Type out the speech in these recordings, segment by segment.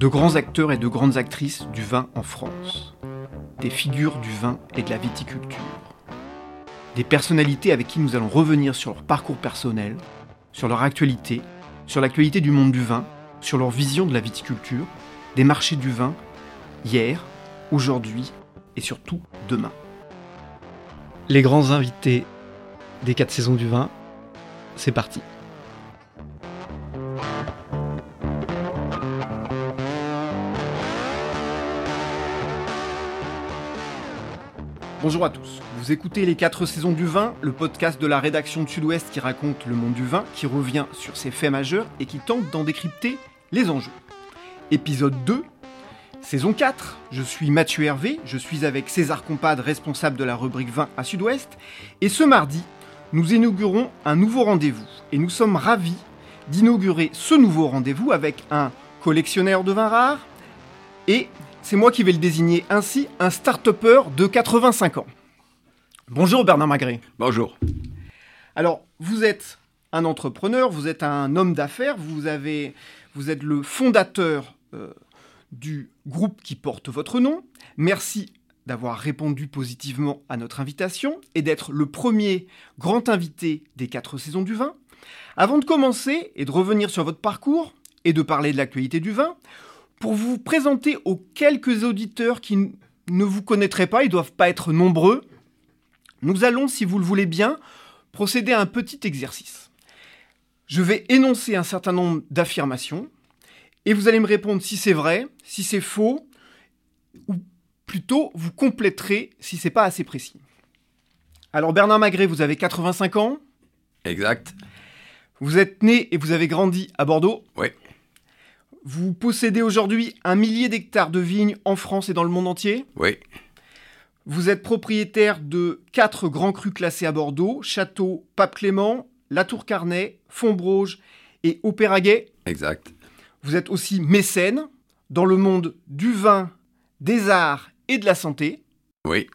de grands acteurs et de grandes actrices du vin en France, des figures du vin et de la viticulture, des personnalités avec qui nous allons revenir sur leur parcours personnel, sur leur actualité, sur l'actualité du monde du vin, sur leur vision de la viticulture, des marchés du vin, hier, aujourd'hui et surtout demain. Les grands invités des quatre saisons du vin, c'est parti. Bonjour à tous, vous écoutez Les 4 saisons du vin, le podcast de la rédaction de Sud-Ouest qui raconte le monde du vin, qui revient sur ses faits majeurs et qui tente d'en décrypter les enjeux. Épisode 2, saison 4, je suis Mathieu Hervé, je suis avec César Compad, responsable de la rubrique vin à Sud-Ouest, et ce mardi, nous inaugurons un nouveau rendez-vous, et nous sommes ravis d'inaugurer ce nouveau rendez-vous avec un collectionneur de vins rares et c'est moi qui vais le désigner ainsi, un start-upper de 85 ans. Bonjour Bernard Magret. Bonjour. Alors, vous êtes un entrepreneur, vous êtes un homme d'affaires, vous, avez, vous êtes le fondateur euh, du groupe qui porte votre nom. Merci d'avoir répondu positivement à notre invitation et d'être le premier grand invité des quatre saisons du vin. Avant de commencer et de revenir sur votre parcours et de parler de l'actualité du vin, pour vous présenter aux quelques auditeurs qui ne vous connaîtraient pas, ils ne doivent pas être nombreux, nous allons, si vous le voulez bien, procéder à un petit exercice. Je vais énoncer un certain nombre d'affirmations et vous allez me répondre si c'est vrai, si c'est faux, ou plutôt vous compléterez si c'est pas assez précis. Alors Bernard Magret, vous avez 85 ans Exact. Vous êtes né et vous avez grandi à Bordeaux Oui. Vous possédez aujourd'hui un millier d'hectares de vignes en France et dans le monde entier Oui. Vous êtes propriétaire de quatre grands crus classés à Bordeaux, Château Pape Clément, La Tour Carnet, Fontbroge et Opéraguet. Exact. Vous êtes aussi mécène dans le monde du vin, des arts et de la santé. Oui.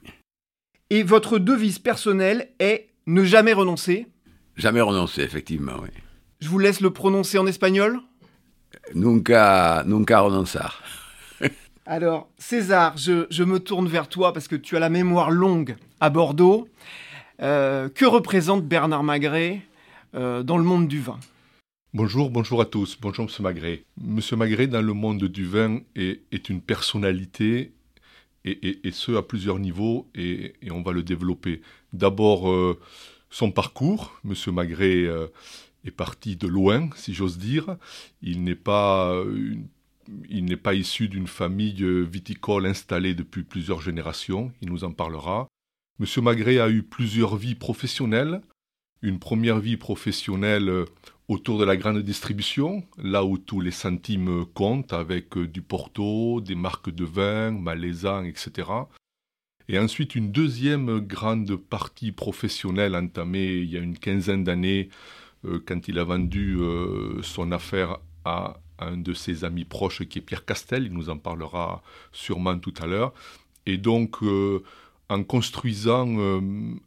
Et votre devise personnelle est ne jamais renoncer. Jamais renoncer, effectivement, oui. Je vous laisse le prononcer en espagnol. Nunca, nunca renonçar. Alors, César, je, me tourne vers toi parce que tu as la mémoire longue à Bordeaux. Euh, que représente Bernard Magret euh, dans le monde du vin? Bonjour, bonjour à tous. Bonjour, Monsieur Magret. Monsieur Magret, dans le monde du vin, est, une personnalité, et, ce à plusieurs niveaux, et, on va le développer. D'abord, euh, son parcours. Monsieur Magret est parti de loin, si j'ose dire. Il n'est pas, il n'est pas issu d'une famille viticole installée depuis plusieurs générations, il nous en parlera. Monsieur Magret a eu plusieurs vies professionnelles. Une première vie professionnelle euh, autour de la grande distribution, là où tous les centimes comptent, avec euh, du Porto, des marques de vin, Malaisan, etc. Et ensuite une deuxième grande partie professionnelle entamée il y a une quinzaine d'années euh, quand il a vendu euh, son affaire à un de ses amis proches qui est Pierre Castel, il nous en parlera sûrement tout à l'heure. Et donc, euh, en construisant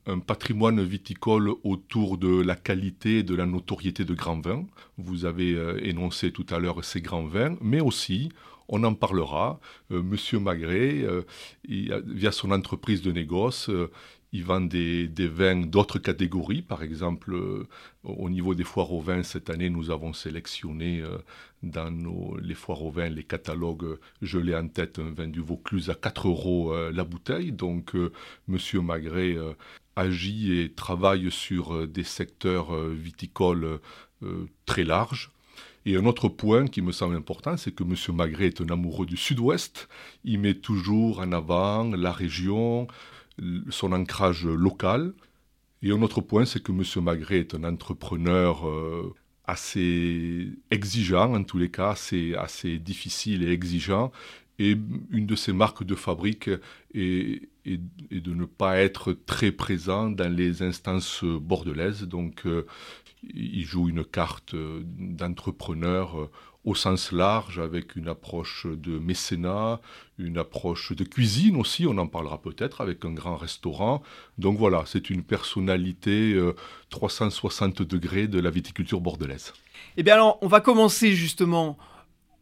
un patrimoine viticole autour de la qualité et de la notoriété de grands vins, vous avez énoncé tout à l'heure ces grands vins, mais aussi, on en parlera, Monsieur Magret, via son entreprise de négoce, il vend des, vins d'autres catégories. Par exemple, euh, au niveau des foires aux vins, cette année, nous avons sélectionné euh, dans nos, les foires aux vins, les catalogues, je l'ai en tête, un vin du Vaucluse à 4 euros euh, la bouteille. Donc, Monsieur Magret agit et travaille sur des secteurs viticoles très larges. Et un autre point qui me semble important, c'est que M. Magret est un amoureux du Sud-Ouest. Il met toujours en avant la région, son ancrage local. Et un autre point, c'est que M. Magret est un entrepreneur euh, assez exigeant, en tous les cas, assez, assez difficile et exigeant. Et une de ses marques de fabrique est, de ne pas être très présent dans les instances bordelaises. Donc, euh, il joue une carte d'entrepreneur au sens large, avec une approche de mécénat, une approche de cuisine aussi, on en parlera peut-être, avec un grand restaurant. Donc voilà, c'est une personnalité 360 euh, degrés de la viticulture bordelaise. Eh bien alors, on va commencer justement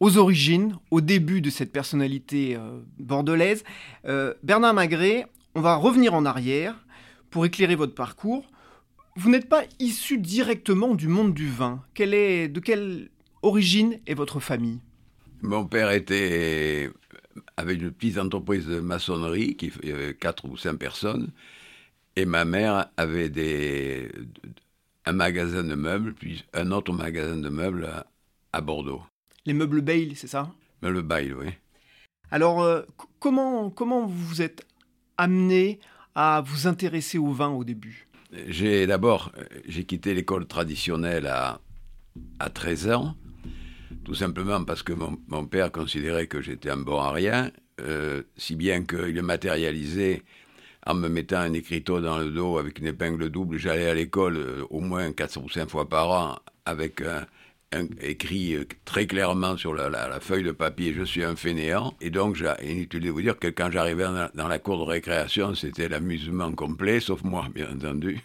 aux origines, au début de cette personnalité euh, bordelaise. Euh, Bernard Magret, on va revenir en arrière pour éclairer votre parcours. Vous n'êtes pas issu directement du monde du vin. Quelle est, de quelle origine est votre famille Mon père était avec une petite entreprise de maçonnerie qui avait quatre ou cinq personnes. Et ma mère avait des, un magasin de meubles, puis un autre magasin de meubles à, Bordeaux. Les meubles Bail, c'est ça? Meubles Bail, oui. Alors, euh, comment, comment vous vous êtes amené à vous intéresser au vin au début? J'ai d'abord, j'ai quitté l'école traditionnelle à, à 13 ans, tout simplement parce que mon, père considérait que j'étais un bon à rien, euh, si bien qu'il matérialisait en me mettant un écriteau dans le dos avec une épingle double. J'allais à l'école euh, au moins 4 ou 5 fois par an avec un, écrit euh, très clairement sur la, feuille de papier je suis un fainéant et donc inutile de vous dire que quand j'arrivais dans, la cour de récréation c'était l'amusement complet sauf moi bien entendu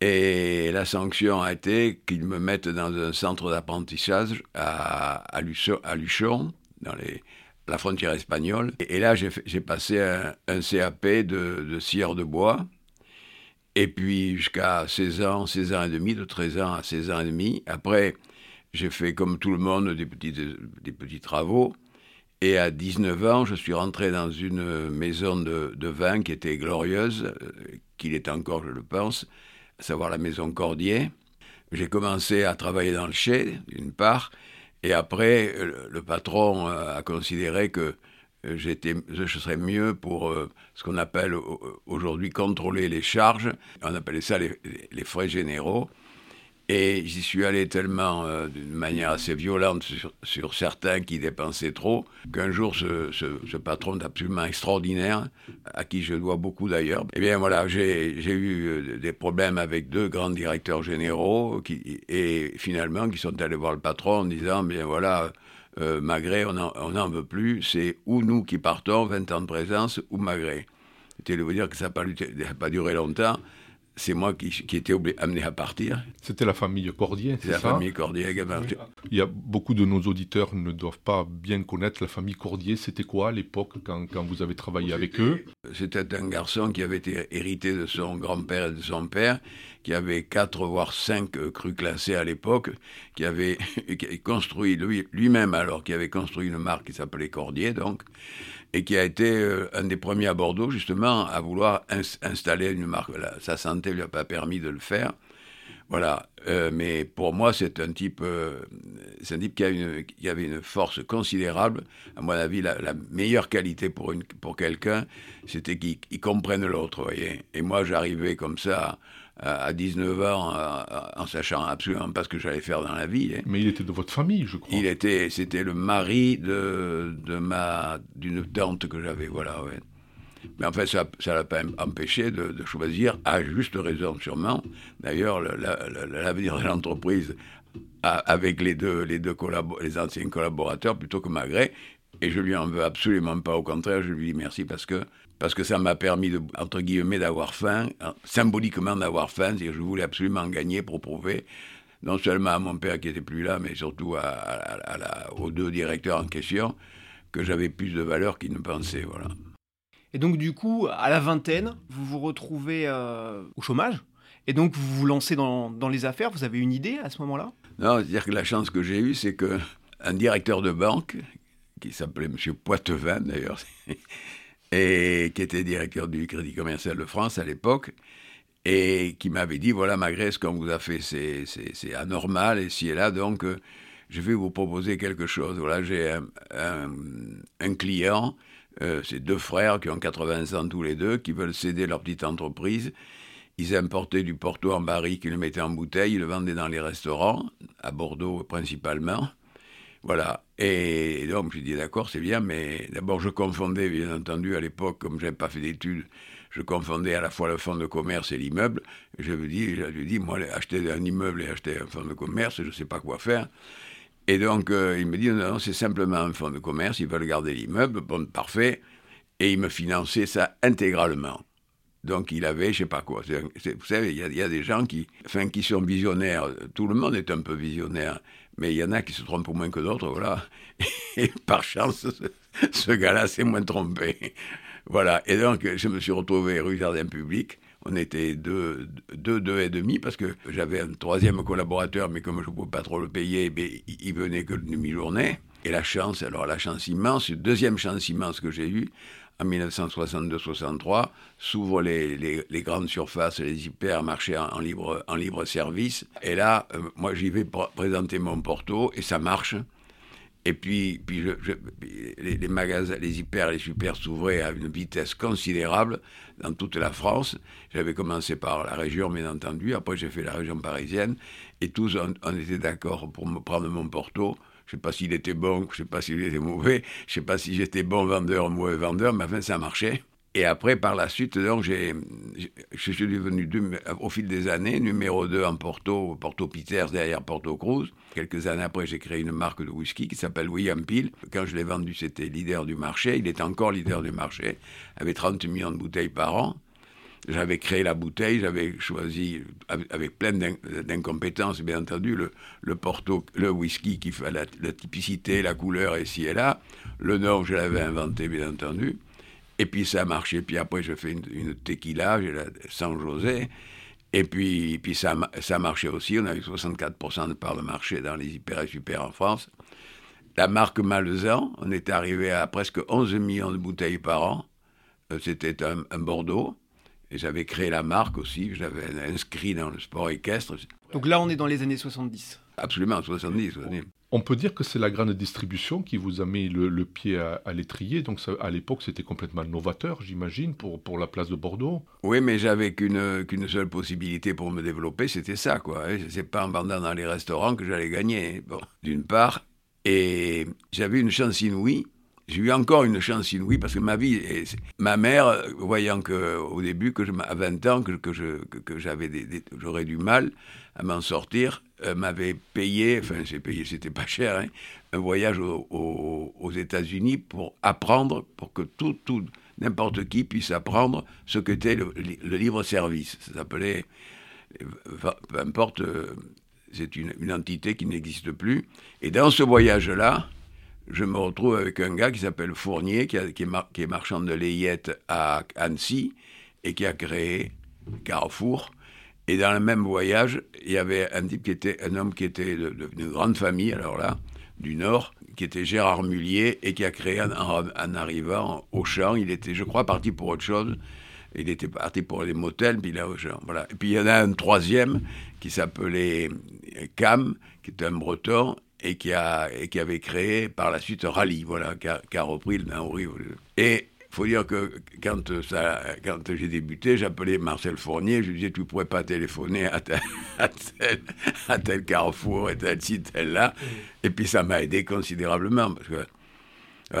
et la sanction a été qu'ils me mettent dans un centre d'apprentissage à, à, Luchon, dans la frontière espagnole. Et, là, j'ai passé un, CAP de, de scieur de bois. Et puis jusqu'à 16 ans, 16 ans et demi, de 13 ans à 16 ans et demi. Après, j'ai fait comme tout le monde des petits, travaux. Et à 19 ans, je suis rentré dans une maison de, de vin qui était glorieuse, euh, qu'il est encore, je le pense, à savoir la maison Cordier. J'ai commencé à travailler dans le chai, d'une part, et après, le patron euh, a considéré que euh, je serais mieux pour euh, ce qu'on appelle aujourd'hui contrôler les charges. On appelait ça les frais généraux. Et j'y suis allé tellement euh, d'une manière assez violente sur, certains qui dépensaient trop, qu'un jour, ce, patron absolument extraordinaire, à qui je dois beaucoup d'ailleurs, eh bien voilà, j'ai eu euh, des problèmes avec deux grands directeurs généraux, et finalement, qui sont allés voir le patron en disant, bien voilà, euh, Magret, on n'en veut plus, c'est ou nous qui partons, 20 ans de présence, ou Magret. C'était de vous dire que ça n'a pas duré longtemps c'est moi qui, qui étais amené à partir. C'était la famille Cordier, c'est la famille Cordier également. Il y a beaucoup de nos auditeurs ne doivent pas bien connaître la famille Cordier. C'était quoi à l'époque quand, quand, vous avez travaillé avec eux? C'était un garçon qui avait été hérité de son grand-père et de son père, qui avait quatre voire cinq crus classés à l'époque, qui avait construit lui-même alors, qui avait construit une marque qui s'appelait Cordier donc et qui a été euh, un des premiers à Bordeaux, justement, à vouloir installer une marque. Sa santé ne lui a pas permis de le faire. Voilà. Euh, mais pour moi, c'est un type, euh, un type qui, avait une force considérable. À mon avis, la, meilleure qualité pour, pour quelqu'un, c'était qu'il comprenne l'autre, voyez. Et moi, j'arrivais comme ça à 19 ans en sachant absolument pas ce que j'allais faire dans la vie. Hein. Mais il était de votre famille, je crois. Il était, c'était le mari de, de ma, d'une tante que j'avais, voilà, ouais. Mais en fait, ça ne l'a pas empêché de, choisir, à juste raison sûrement. D'ailleurs, l'avenir de l'entreprise avec les deux, les deux les anciens collaborateurs plutôt que Magret. Et je lui en veux absolument pas. Au contraire, je lui dis merci parce que parce que ça m'a permis, de, entre guillemets, d'avoir faim, hein, symboliquement d'avoir faim, c'est-à-dire je voulais absolument gagner pour prouver, non seulement à mon père qui n'était plus là, mais surtout à, aux deux directeurs en question, que j'avais plus de valeur qu'ils ne pensaient, voilà. Et donc du coup, à la vingtaine, vous vous retrouvez euh, au chômage, et donc vous vous lancez dans, dans les affaires, vous avez une idée à ce moment-là? Non, c'est-à-dire que la chance que j'ai eue, c'est que un directeur de banque, qui s'appelait M. Poitevin d'ailleurs, et qui était directeur du Crédit Commercial de France à l'époque, et qui m'avait dit, voilà, Magret, ce qu'on vous a fait, c'est anormal, et si et là, donc, euh, je vais vous proposer quelque chose. Voilà, j'ai un, un, client, euh, c'est deux frères qui ont 80 ans tous les deux, qui veulent céder leur petite entreprise. Ils importaient du Porto en barrique, ils le mettaient en bouteille, ils le vendaient dans les restaurants, à Bordeaux principalement. Voilà. Et donc, j'ai dit, d'accord, c'est bien, mais d'abord, je confondais, bien entendu, à l'époque, comme je n'avais pas fait d'études, je confondais à la fois le fonds de commerce et l'immeuble. Je lui dis, je lui dis, moi, acheter un immeuble et acheter un fonds de commerce, je ne sais pas quoi faire. Et donc, euh, il me dit, non, non c'est simplement un fonds de commerce, ils veulent garder l'immeuble, bon, parfait. Et il me finançait ça intégralement. Donc il avait, je sais pas quoi. vous savez, il y, a des gens qui, enfin, qui sont visionnaires. Tout le monde est un peu visionnaire, mais il y en a qui se trompent moins que d'autres, voilà. Et par chance, ce, gars-là s'est moins trompé. Voilà. Et donc, je me suis retrouvé rue Jardin Public. On était deux, deux, deux et demi parce que j'avais un troisième collaborateur, mais comme je ne pouvais pas trop le payer, ben, il venait que de demi-journée. Et la chance, alors la chance immense, deuxième chance immense que j'ai eue, en 1962-63, s'ouvrent les, grandes surfaces, les hypermarchés en, en, libre, service. Et là, euh, moi, j'y vais présenter mon porto et ça marche. Et puis, les, les, magasins, les hyper, les super s'ouvraient à une vitesse considérable dans toute la France. J'avais commencé par la région, bien entendu. Après, j'ai fait la région parisienne. Et tous, on, on était d'accord pour me prendre mon porto. Je sais pas s'il était bon, je sais pas s'il était mauvais, je sais pas si j'étais bon vendeur ou mauvais vendeur, mais enfin, ça marchait. Et après, par la suite, donc, je suis devenu, au fil des années, numéro 2 en Porto, Porto Peters, derrière Porto Cruz. Quelques années après, j'ai créé une marque de whisky qui s'appelle William Peel. Quand je l'ai vendu, c'était leader du marché. Il est encore leader du marché, avec 30 millions de bouteilles par an. J'avais créé la bouteille, j'avais choisi, avec plein d'incompétences, bien entendu, le, porto, le whisky qui fait la, typicité, la couleur ici et là. Le nom, je l'avais inventé, bien entendu. Et puis ça a marché. Puis après, je fais une, tequila, j'ai la San José. Et puis, ça, ça a marché aussi. On a eu 64% de part de marché dans les hyper et super en France. La marque Malzan, on est arrivé à presque 11 millions de bouteilles par an. Euh, c'était un Bordeaux. Et j'avais créé la marque aussi, je l'avais inscrit dans le sport équestre. Donc là, on est dans les années 70. Absolument, 70. On peut dire que c'est la grande distribution qui vous a mis le, pied à, l'étrier. Donc à l'époque, c'était complètement novateur, j'imagine, pour, pour la place de Bordeaux. Oui, mais j'avais qu'une qu'une seule possibilité pour me développer, c'était ça, quoi. C'est pas en vendant dans les restaurants que j'allais gagner. Bon, d'une part. Et j'avais une chance inouïe j'ai eu encore une chance inouïe parce que ma vie, ma mère, voyant que au début, que je, à 20 ans, que, que que, j'avais j'aurais du mal à m'en sortir, euh, m'avait payé, enfin j'ai payé, c'était pas cher, hein, un voyage aux États-Unis pour apprendre, pour que tout, tout, n'importe qui puisse apprendre ce qu'était le, le livre-service. Ça s'appelait, peu importe, euh, c'est une, une entité qui n'existe plus. Et dans ce voyage-là, je me retrouve avec un gars qui s'appelle Fournier, qui, est marchand de layette à Annecy et qui a créé Carrefour. Et dans le même voyage, il y avait un homme qui était d'une grande famille, alors là, du Nord, qui était Gérard Mullier et qui a créé en, arrivant au champ. Il était, je crois, parti pour autre chose. Il était parti pour les motels, puis là. Voilà. Et puis il y en a un troisième qui s'appelait Cam, qui était un breton, et qui, a, et qui avait créé par la suite Rallye, voilà, qui a, qui a repris le Nauri. Et il faut dire que quand, ça, quand j'ai débuté, j'appelais Marcel Fournier, je lui disais, tu pourrais pas téléphoner à tel, à tel, carrefour et tel site, tel là. Et puis ça m'a aidé considérablement, parce que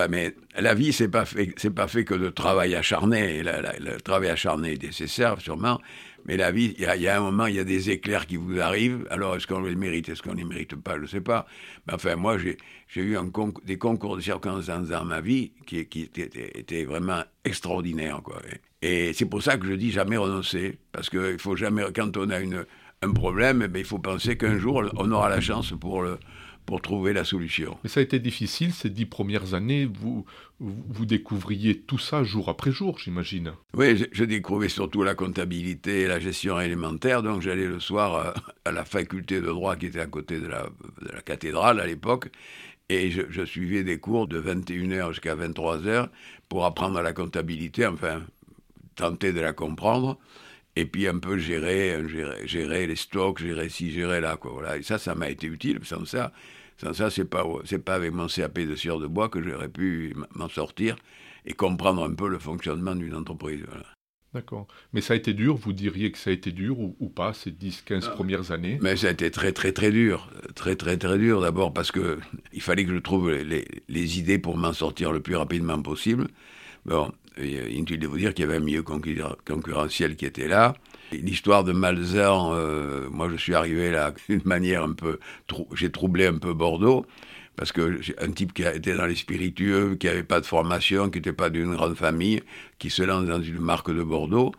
mais la vie, c'est pas fait, c'est pas fait que de travail acharné. le travail acharné est nécessaire, sûrement, mais la vie, il y, a un moment, il y a des éclairs qui vous arrivent. Alors, est-ce qu'on les mérite Est-ce qu'on les mérite pas? Je ne sais pas. Mais enfin, moi, j'ai eu des concours de circonstances dans ma vie qui, étaient, vraiment extraordinaires. Quoi. Et c'est pour ça que je dis jamais renoncer. Parce qu'il faut jamais, quand on a une, un problème, eh il faut penser qu'un jour, on aura la chance pour le, pour trouver la solution. Mais ça a été difficile ces dix premières années. Vous, vous découvriez tout ça jour après jour, j'imagine. Oui, je, découvrais surtout la comptabilité et la gestion élémentaire. Donc j'allais le soir euh, à, la faculté de droit qui était à côté de la, cathédrale à l'époque. Et je, je, suivais des cours de 21h jusqu'à 23h pour apprendre la comptabilité, enfin, tenter de la comprendre et puis un peu gérer, gérer, gérer, les stocks, gérer ci, gérer là. Quoi, voilà. Et ça, ça m'a été utile. Sans ça, sans ça, c'est pas, c'est pas avec mon CAP de sieur de bois que j'aurais pu m'en sortir et comprendre un peu le fonctionnement d'une entreprise. D'accord. Mais ça a été dur, vous diriez que ça a été dur ou, pas ces 10-15 ah. premières années? Mais ça a été très très très dur. Très très très dur d'abord parce que il fallait que je trouve les, les idées pour m'en sortir le plus rapidement possible. Bon, inutile de vous dire qu'il y avait un milieu concurrentiel qui était là. L'histoire de Malzan, euh, moi je suis arrivé là d'une manière un peu, j'ai troublé un peu Bordeaux, parce que un type qui était dans les spiritueux, qui n'avait pas de formation, qui n'était pas d'une grande famille, qui se lance dans une marque de Bordeaux,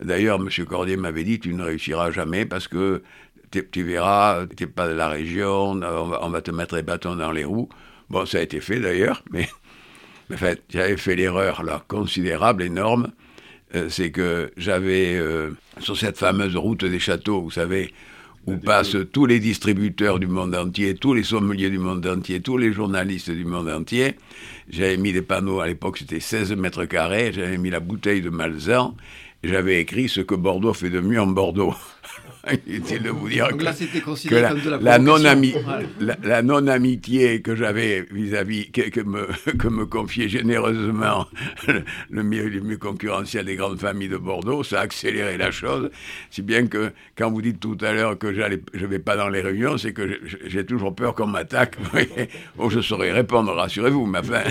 D'ailleurs, M. Cordier m'avait dit, tu ne réussiras jamais parce que tu verras, tu n'es pas de la région, on va, te mettre les bâtons dans les roues. Bon, ça a été fait d'ailleurs, mais en fait, j'avais fait l'erreur là, considérable, énorme. Euh, c'est que j'avais, euh, sur cette fameuse route des châteaux, vous savez, où passent tous les distributeurs du monde entier, tous les sommeliers du monde entier, tous les journalistes du monde entier. J'avais mis des panneaux, à l'époque c'était 16 mètres carrés, j'avais mis la bouteille de Malzan, j'avais écrit ce que Bordeaux fait de mieux en Bordeaux. Inutile de vous dire que, la, comme de la, la non-amitié la, non que j'avais vis-à-vis, que, me, que me confiait généreusement le, milieu, concurrentiel des grandes familles de Bordeaux, ça a accéléré la chose. Si bien que quand vous dites tout à l'heure que je ne vais pas dans les réunions, c'est que j'ai toujours peur qu'on m'attaque. oh, je saurais répondre, rassurez-vous, ma fin.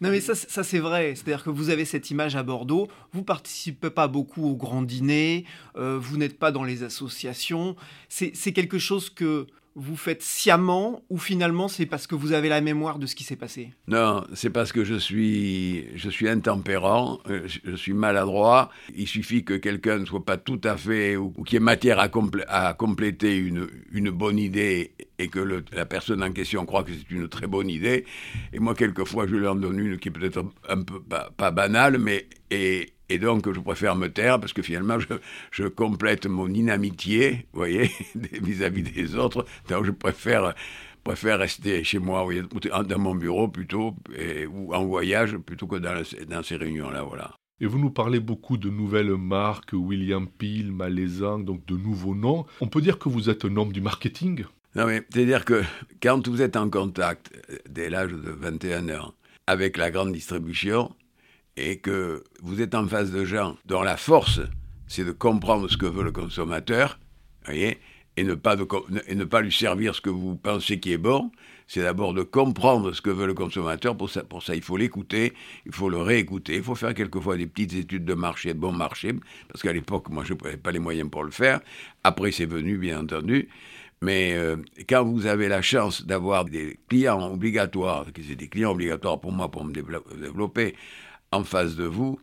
non mais ça, ça c'est vrai. C'est-à-dire que vous avez cette image à Bordeaux, vous participez pas beaucoup aux grands dîners, euh, vous n'êtes pas dans les associations. C'est quelque chose que vous faites sciemment ou finalement c'est parce que vous avez la mémoire de ce qui s'est passé? Non, c'est parce que je suis, je suis intempérant, euh, je, suis maladroit. Il suffit que quelqu'un ne soit pas tout à fait, ou, qu'il y ait matière à, compléter une, bonne idée et que la personne en question croit que c'est une très bonne idée. Et moi, quelquefois, je en donne une qui est peut-être un peu pas, pas banale, mais et, et donc, je préfère me taire parce que finalement, je, complète mon inamitié, vous voyez, vis-à-vis des autres. Donc, je préfère, préfère rester chez moi, dans mon bureau plutôt, ou en voyage, plutôt que dans, dans ces réunions-là, voilà. Et vous nous parlez beaucoup de nouvelles marques, William Peel, Malaisan, donc de nouveaux noms. On peut dire que vous êtes un homme du marketing? Non, mais c'est-à-dire que quand vous êtes en contact, euh, dès l'âge de 21 ans, avec la grande distribution, et que vous êtes en face de gens dont la force, c'est de comprendre ce que veut le consommateur, voyez, et ne, pas et ne pas lui servir ce que vous pensez qui est bon, c'est d'abord de comprendre ce que veut le consommateur. Pour ça, pour ça il faut l'écouter, il faut le réécouter, il faut faire quelquefois des petites études de marché, de bon marché, parce qu'à l'époque, moi, je n'avais pas les moyens pour le faire. Après, c'est venu, bien entendu. Mais euh, quand vous avez la chance d'avoir des clients obligatoires, qui c'est des clients obligatoires pour moi pour me développer, en face de vous,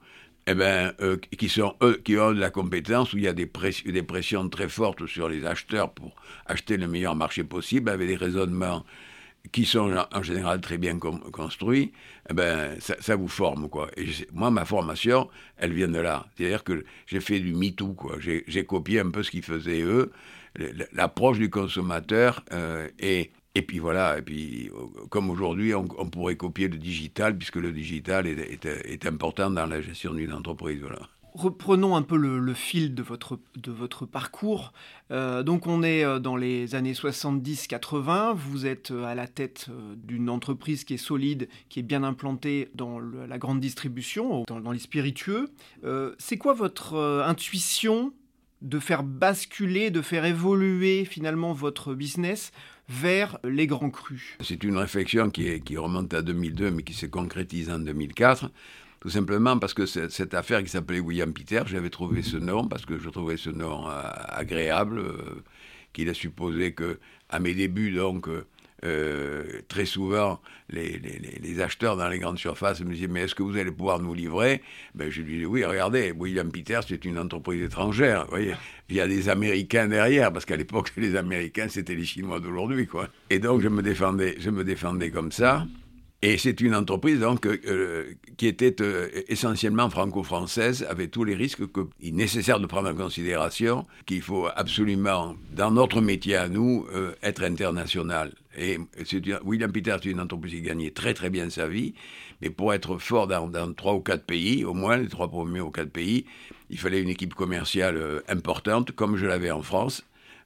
eh ben, euh, qui, sont, eux, qui ont de la compétence, où il y a des, des, pressions très fortes sur les acheteurs pour acheter le meilleur marché possible, avec des raisonnements qui sont en général très bien construits, eh ben, ça, vous forme. Quoi. Moi, ma formation, elle vient de là. C'est-à-dire que j'ai fait du MeToo. J'ai copié un peu ce qu'ils faisaient eux, l'approche du consommateur euh, et et puis voilà, et puis euh, comme aujourd'hui, on, pourrait copier le digital, puisque le digital est, important dans la gestion d'une entreprise. Reprenons un peu le, fil de votre, parcours. Euh, donc on est euh, dans les années 70-80, vous êtes à la tête d'une entreprise qui est solide, qui est bien implantée dans la grande distribution, dans les spiritueux. C'est quoi votre intuition de faire basculer, de faire évoluer finalement votre business vers les grands crus C'est une réflexion qui, qui, remonte à 2002 mais qui s'est concrétisée en 2004. Tout simplement parce que cette affaire qui s'appelait William Peter, j'avais trouvé ce nom parce que je trouvais ce nom euh, agréable, euh, qu'il a supposé que à mes débuts donc euh, très souvent, les, acheteurs dans les grandes surfaces me disaient Mais est-ce que vous allez pouvoir nous livrer? Ben, Je lui disais Oui, regardez, William Peters, c'est une entreprise étrangère. Vous voyez, il y a des Américains derrière, parce qu'à l'époque, les Américains, c'était les Chinois d'aujourd'hui. quoi. Et donc, je me défendais, je me défendais comme ça. Et c'est une entreprise donc euh, qui était euh, essentiellement franco-française, avec tous les risques qu'il est nécessaire de prendre en considération, qu'il faut absolument, dans notre métier à nous, être international. Et William Peter, c'est une entreprise qui gagnait très très bien sa vie, mais pour être fort dans, trois ou quatre pays, au moins les trois premiers ou quatre pays, il fallait une équipe commerciale importante, comme je l'avais en France,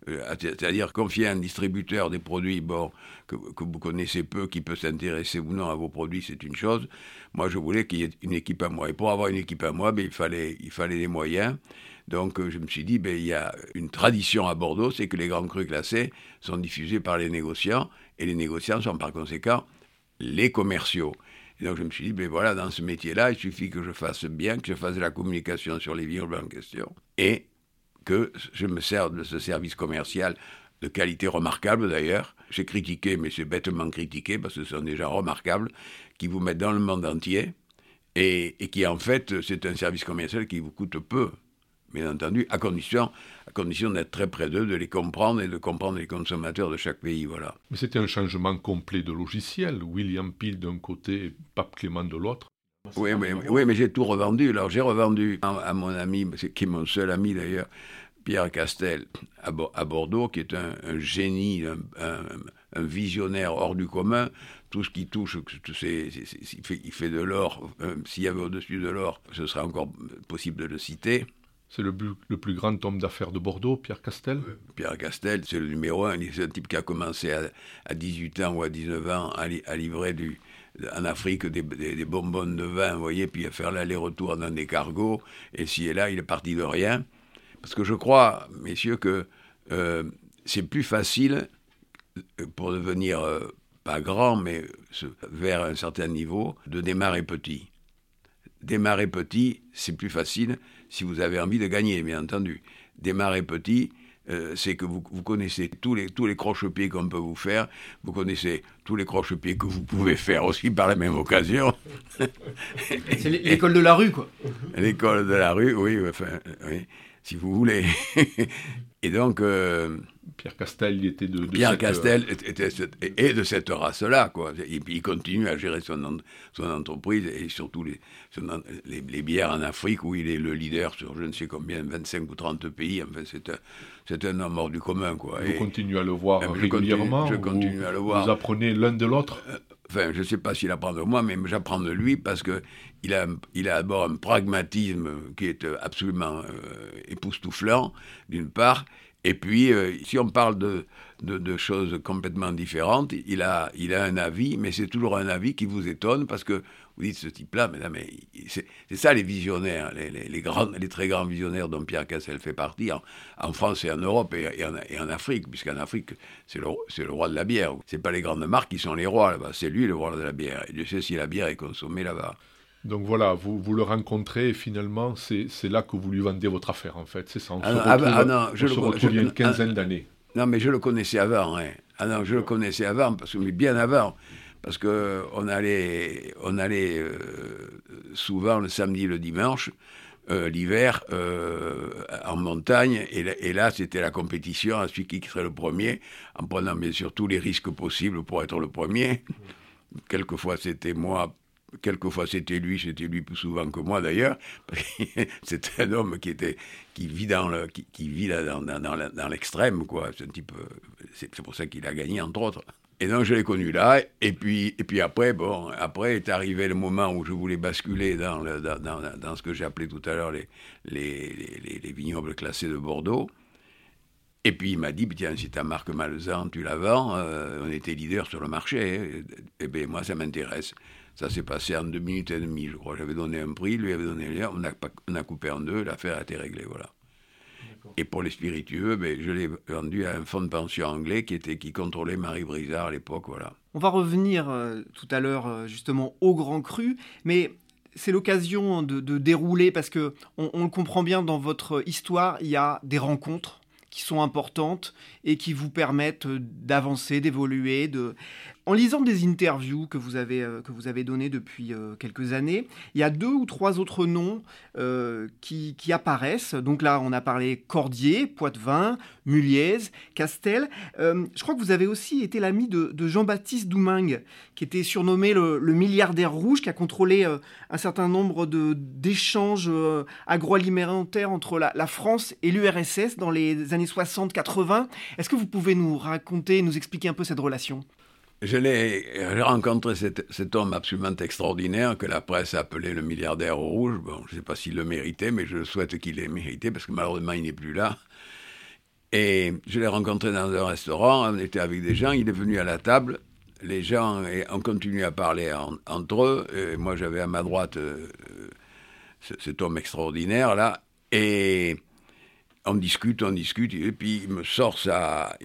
euh, c'est-à-dire confier à un distributeur des produits bon, que, vous connaissez peu, qui peut s'intéresser ou non à vos produits, c'est une chose. Moi, je voulais qu'il y ait une équipe à moi. Et pour avoir une équipe à moi, ben, il, fallait, il fallait des moyens. Donc, euh, je me suis dit, ben, il y a une tradition à Bordeaux, c'est que les grands crus classés sont diffusés par les négociants, et les négociants sont par conséquent les commerciaux. Et donc je me suis dit, ben voilà, dans ce métier-là, il suffit que je fasse bien, que je fasse de la communication sur les vignobles en question, et que je me sers de ce service commercial de qualité remarquable d'ailleurs. J'ai critiqué, mais c'est bêtement critiqué parce que ce sont des gens remarquables qui vous mettent dans le monde entier et, qui en fait c'est un service commercial qui vous coûte peu. Bien entendu, à condition, à condition d'être très près d'eux, de les comprendre et de comprendre les consommateurs de chaque pays. Voilà. Mais c'était un changement complet de logiciel. William Peel d'un côté, Pape Clément de l'autre. Oui, mais, oui, mais j'ai tout revendu. Alors j'ai revendu à, mon ami, qui est mon seul ami d'ailleurs, Pierre Castel, à, Bordeaux, qui est un, génie, un, visionnaire hors du commun. Tout ce qui touche, il, fait, de l'or. Euh, s'il y avait au-dessus de l'or, ce serait encore possible de le citer. C'est le, plus grand homme d'affaires de Bordeaux, Pierre Castel Pierre Castel, c'est le numéro un. C'est un type qui a commencé à, 18 ans ou à 19 ans à, livrer en Afrique des, des, bonbons de vin, vous voyez, puis à faire l'aller-retour dans des cargos. Et si et là, il est parti de rien. Parce que je crois, messieurs, que euh, c'est plus facile euh, pour devenir euh, pas grand, mais vers un certain niveau, de démarrer petit. Démarrer petit, c'est plus facile si vous avez envie de gagner, bien entendu. Démarrer petit, euh, c'est que vous, connaissez tous les, tous les croche-pieds qu'on peut vous faire, vous connaissez tous les croche-pieds que vous pouvez faire aussi par la même occasion. c'est l'école de la rue, quoi. L'école de la rue, oui, enfin, oui, si vous voulez. Et donc, euh, Pierre Castel, il était de, Pierre Castel était, est de cette race-là, quoi. Et puis il continue à gérer son, son entreprise et surtout les, les, bières en Afrique où il est le leader sur je ne sais combien, 25 ou 30 pays. Enfin, c'est un, c'est un homme hors du commun, quoi. Vous continuez à le voir régulièrement. Je continue, à le voir. Vous apprenez l'un de l'autre? Euh, enfin, je ne sais pas s'il apprend de moi, mais j'apprends de lui parce que il a, il a d'abord un pragmatisme qui est absolument euh, époustouflant, d'une part, et puis, euh, si on parle de, de, choses complètement différentes, il a, il a un avis, mais c'est toujours un avis qui vous étonne parce que vous dites ce type-là, mais, mais c'est ça les visionnaires, les, les, grands, les très grands visionnaires dont Pierre Cassel fait partie, en, France et en Europe et, en, en, Afrique, puisqu'en Afrique, c'est le, le, roi de la bière. Ce pas les grandes marques qui sont les rois là-bas, c'est lui le roi de la bière. Et je sais si la bière est consommée là-bas. Donc voilà, vous, vous le rencontrez et finalement, c'est là que vous lui vendez votre affaire, en fait. C'est ça, on ah se ah retrouve, ah non, je il y a une quinzaine d'années. Non, mais je le connaissais avant. Hein. Ah non, je le connaissais avant, parce que, mais bien avant. Parce qu'on allait, on allait euh, souvent le samedi le dimanche, euh, l'hiver, euh, en montagne. Et, et là, c'était la compétition à celui qui serait le premier, en prenant bien sûr tous les risques possibles pour être le premier. Quelquefois, c'était moi quelquefois c'était lui, c'était lui plus souvent que moi d'ailleurs. c'est un homme qui était qui vit dans le qui, vit dans, dans, l'extrême quoi. C'est un type. C'est pour ça qu'il a gagné entre autres. Et donc je l'ai connu là, et puis, et puis après, bon, après est arrivé le moment où je voulais basculer dans, le, dans, ce que j'ai appelé tout à l'heure les, les, les, les, vignobles classés de Bordeaux. Et puis il m'a dit, tiens, si ta marque Malzan, tu la vends, euh, on était leader sur le marché, eh bien moi ça m'intéresse. Ça s'est passé en deux minutes et demie, je crois. J'avais donné un prix, lui avait donné lien, on a, on a coupé en deux, l'affaire a été réglée, voilà. Et pour les spiritueux, ben, je l'ai vendu à un fonds de pension anglais qui, était, qui contrôlait Marie Brizard à l'époque, voilà. On va revenir euh, tout à l'heure euh, justement au Grand Cru, mais c'est l'occasion de, dérouler parce que on, le comprend bien dans votre histoire, il y a des rencontres qui sont importantes et qui vous permettent d'avancer, d'évoluer, de en lisant des interviews que vous avez, euh, que vous avez données depuis euh, quelques années, il y a deux ou trois autres noms euh, qui, apparaissent. Donc là, on a parlé Cordier, Poitvin, Muliez, Castel. je crois que vous avez aussi été l'ami de, Jean-Baptiste Doumingue, qui était surnommé le, milliardaire rouge, qui a contrôlé un certain nombre d'échanges agroalimentaires entre la, la France et l'URSS dans les années 60-80. Est-ce que vous pouvez nous raconter, nous expliquer un peu cette relation? Je l'ai rencontré cet, homme absolument extraordinaire que la presse a appelé le milliardaire rouge. Bon, je ne sais pas s'il le méritait, mais je souhaite qu'il l'ait mérité parce que malheureusement il n'est plus là. Et je l'ai rencontré dans un restaurant, on était avec des gens, il est venu à la table, les gens ont continué à parler entre eux, et moi j'avais à ma droite euh, cet homme extraordinaire là, et on discute, on discute, et puis il me sort sa,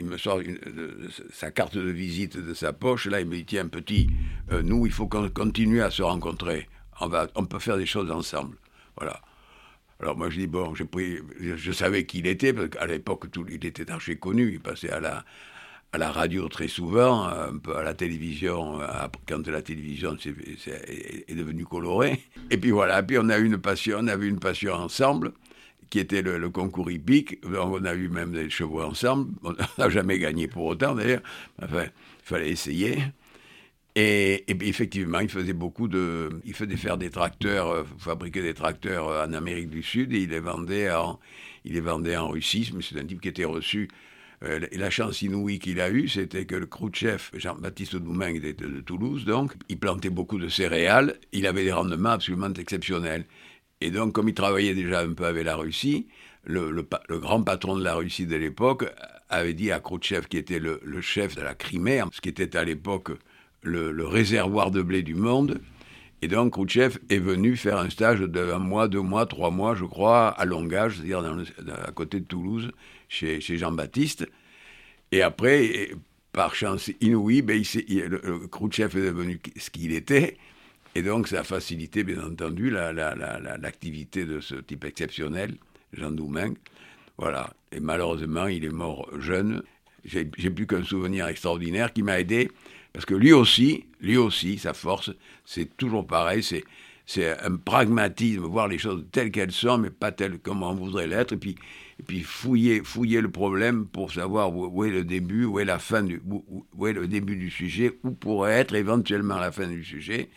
carte de visite de sa poche. Là, il me dit tiens petit, euh, nous, il faut qu'on continue à se rencontrer. On va, on peut faire des choses ensemble. Voilà. Alors moi je dis bon, j'ai pris, je savais qui il était parce qu'à l'époque il était archi connu. Il passait à la, radio très souvent, un peu à la télévision, quand la télévision est, est, devenue colorée. Et puis voilà, puis on a eu une passion, on avait une passion ensemble qui était le, concours hippique. On a eu même des chevaux ensemble. On n'a jamais gagné pour autant d'ailleurs. Enfin, il fallait essayer. Et, effectivement, il faisait beaucoup de. Il faisait faire des tracteurs, euh, fabriquer des tracteurs euh, en Amérique du Sud et il les vendait en, il les vendait en Russie. C'est un type qui était reçu. Euh, la chance inouïe qu'il a eue, c'était que le Khrouchtchev, Jean-Baptiste Doumain, était de Toulouse, donc, il plantait beaucoup de céréales. Il avait des rendements absolument exceptionnels. Et donc, comme il travaillait déjà un peu avec la Russie, le, grand patron de la Russie de l'époque avait dit à Khrouchtchev, qui était le, chef de la Crimée, ce qui était à l'époque le, réservoir de blé du monde. Et donc, Khrouchtchev est venu faire un stage de un mois, deux mois, trois mois, je crois, à Longage, c'est-à-dire à côté de Toulouse, chez, Jean-Baptiste. Et après, par chance inouïe, ben, il, le, Khrouchtchev est devenu ce qu'il était. Et donc, ça a facilité, bien entendu, l'activité de ce type exceptionnel, Jean Doumain. Voilà. Et malheureusement, il est mort jeune. J'ai plus qu'un souvenir extraordinaire qui m'a aidé parce que lui aussi, lui aussi, sa force, c'est toujours pareil, c'est c'est un pragmatisme, voir les choses telles qu'elles sont, mais pas telles comme on voudrait l'être, et puis, et puis fouiller, fouiller le problème pour savoir où, est le début, où est la fin où, est le début du sujet, où pourrait être éventuellement la fin du sujet.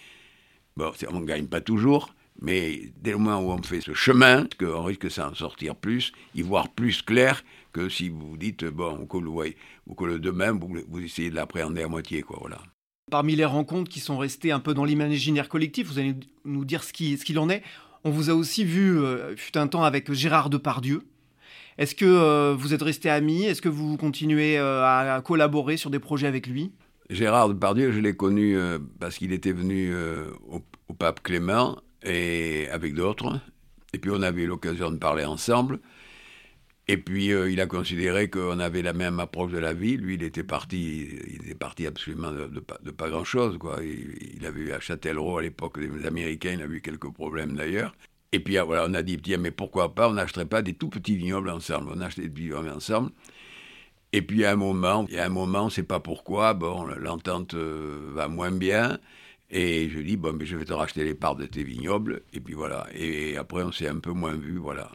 Bon, on ne gagne pas toujours, mais dès le moment où on fait ce chemin, on risque de s'en sortir plus, y voir plus clair que si vous dites, bon, que le, demain, vous, vous essayez de l'appréhender à moitié, quoi, voilà. Parmi les rencontres qui sont restées un peu dans l'imaginaire collectif, vous allez nous dire ce qu'il en est. On vous a aussi vu, euh, fut un temps, avec Gérard Depardieu. Est-ce que euh, vous êtes restés amis? Est-ce que vous continuez euh, à, collaborer sur des projets avec lui? Gérard Depardieu, je l'ai connu parce qu'il était venu au, au, pape Clément et avec d'autres. Et puis on avait eu l'occasion de parler ensemble. Et puis euh, il a considéré qu'on avait la même approche de la vie. Lui, il était parti, il était parti absolument de, pas, grand-chose. Quoi. Il, avait eu à Châtellerault à l'époque des Américains, il a eu quelques problèmes d'ailleurs. Et puis ah, voilà, on a dit, mais pourquoi pas, on n'achèterait pas des tout petits vignobles ensemble. On a acheté des vignobles ensemble. Et puis à un moment, il y a un moment, sait pas pourquoi, bon, l'entente euh, va moins bien. Et je dis, bon, mais je vais te racheter les parts de tes vignobles. Et puis voilà. Et après, on s'est un peu moins vu, voilà.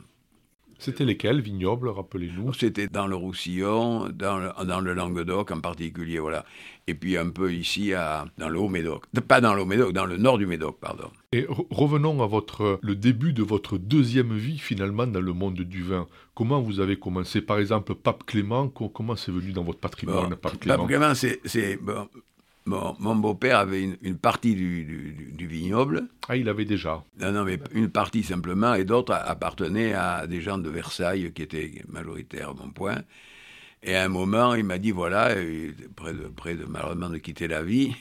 C'était lesquels, vignobles, rappelez-nous? C'était dans le Roussillon, dans le, dans le, Languedoc en particulier, voilà. Et puis un peu ici, à, dans le Haut-Médoc. Pas dans le Haut-Médoc, dans le nord du Médoc, pardon. Et revenons à votre, le début de votre deuxième vie, finalement, dans le monde du vin. Comment vous avez commencé? Par exemple, Pape Clément, comment c'est venu dans votre patrimoine, Pape Clément? Pape Clément, c'est... Bon, mon, beau-père avait une, partie du, vignoble. Ah, il avait déjà Non, non, mais une partie simplement, et d'autres appartenaient à des gens de Versailles qui étaient majoritaires à mon point. Et à un moment, il m'a dit voilà, près de, près de malheureusement de quitter la vie,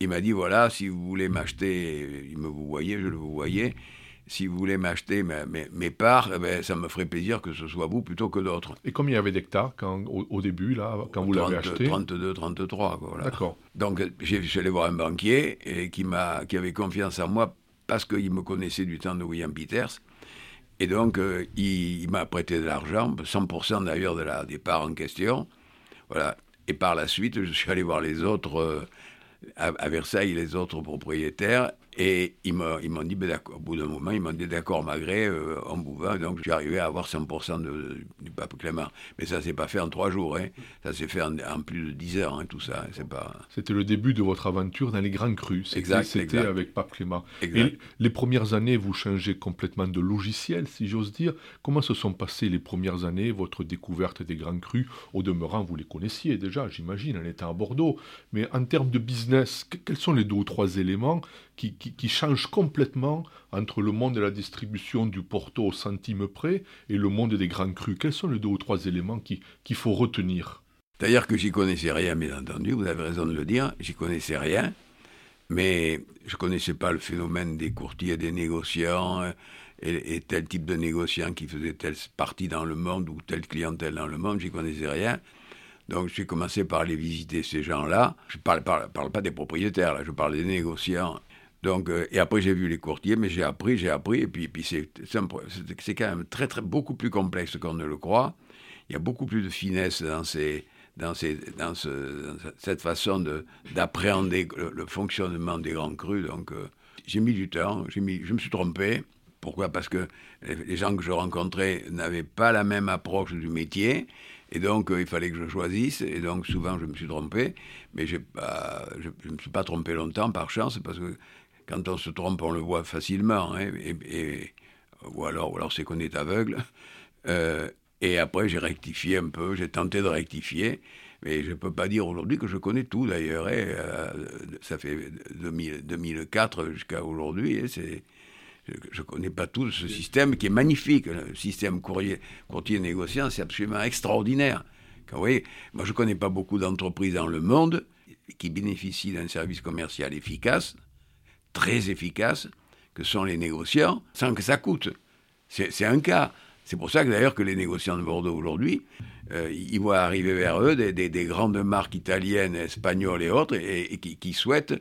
il m'a dit voilà, si vous voulez m'acheter, il me vous voyez, je le vous voyais, si vous voulez m'acheter mes, parts, eh ben, ça me ferait plaisir que ce soit vous plutôt que d'autres. Et combien il y avait d'hectares au, au, début, là, quand vous l'avez acheté 32, 33. Voilà. D'accord. Donc, je suis allé voir un banquier et qui, qui avait confiance en moi parce qu'il me connaissait du temps de William Peters. Et donc, euh, il, m'a prêté de l'argent, 100% d'ailleurs de la, des parts en question. Voilà. Et par la suite, je suis allé voir les autres, euh, à, à, Versailles, les autres propriétaires, et ils m'ont dit, ben au bout d'un moment, ils m'ont dit d'accord, malgré, euh, en bouvant, donc arrivé à avoir 100% du pape Clément. Mais ça s'est pas fait en trois jours, hein. ça s'est fait en, plus de 10 heures, hein, tout ça. C'est pas... C'était le début de votre aventure dans les grands crus. C'était avec pape Clément. Et les premières années, vous changez complètement de logiciel, si j'ose dire. Comment se sont passées les premières années, votre découverte des grands crus? Au demeurant, vous les connaissiez déjà, j'imagine, en étant à Bordeaux. Mais en termes de business, quels sont les deux ou trois éléments qui, change complètement entre le monde de la distribution du Porto au centime près et le monde des grands crus. Quels sont les deux ou trois éléments qu'il faut retenir? D'ailleurs que j'y connaissais rien, bien entendu, vous avez raison de le dire, j'y connaissais rien, mais je connaissais pas le phénomène des courtiers, des négociants, euh, et, tel type de négociant qui faisait telle partie dans le monde ou telle clientèle dans le monde, j'y connaissais rien. Donc j'ai commencé par aller visiter ces gens-là. Je ne parle, pas des propriétaires, je parle des négociants donc, euh, et après, j'ai vu les courtiers, mais j'ai appris, j'ai appris, et puis, puis c'est, quand même très, très, beaucoup plus complexe qu'on ne le croit. Il y a beaucoup plus de finesse dans, ces, dans, ces, dans, ce, cette façon de, d'appréhender le, fonctionnement des grands crus. Donc, euh, j'ai mis du temps, mis, je me suis trompé Pourquoi? Parce que les gens que je rencontrais n'avaient pas la même approche du métier. Et donc, il fallait que je choisisse. Et donc, souvent, je me suis trompé. Mais je ne me suis pas trompé longtemps, par chance, parce que quand on se trompe, on le voit facilement. Hein, et, ou alors, ou alors c'est qu'on est aveugle. Euh, et après, j'ai rectifié un peu, j'ai tenté de rectifier. Mais je ne peux pas dire aujourd'hui que je connais tout, d'ailleurs. Hein, euh, ça fait 2004 jusqu'à aujourd'hui. Hein, je ne connais pas tout ce système qui est magnifique. Le système courrier, courtier négociant, c'est absolument extraordinaire. Vous voyez, moi, je ne connais pas beaucoup d'entreprises dans le monde qui bénéficient d'un service commercial efficace, très efficace, que sont les négociants, sans que ça coûte. C'est un cas. C'est pour ça que d'ailleurs que les négociants de Bordeaux aujourd'hui, euh, ils voient arriver vers eux des, grandes marques italiennes, espagnoles et autres, et, qui, souhaitent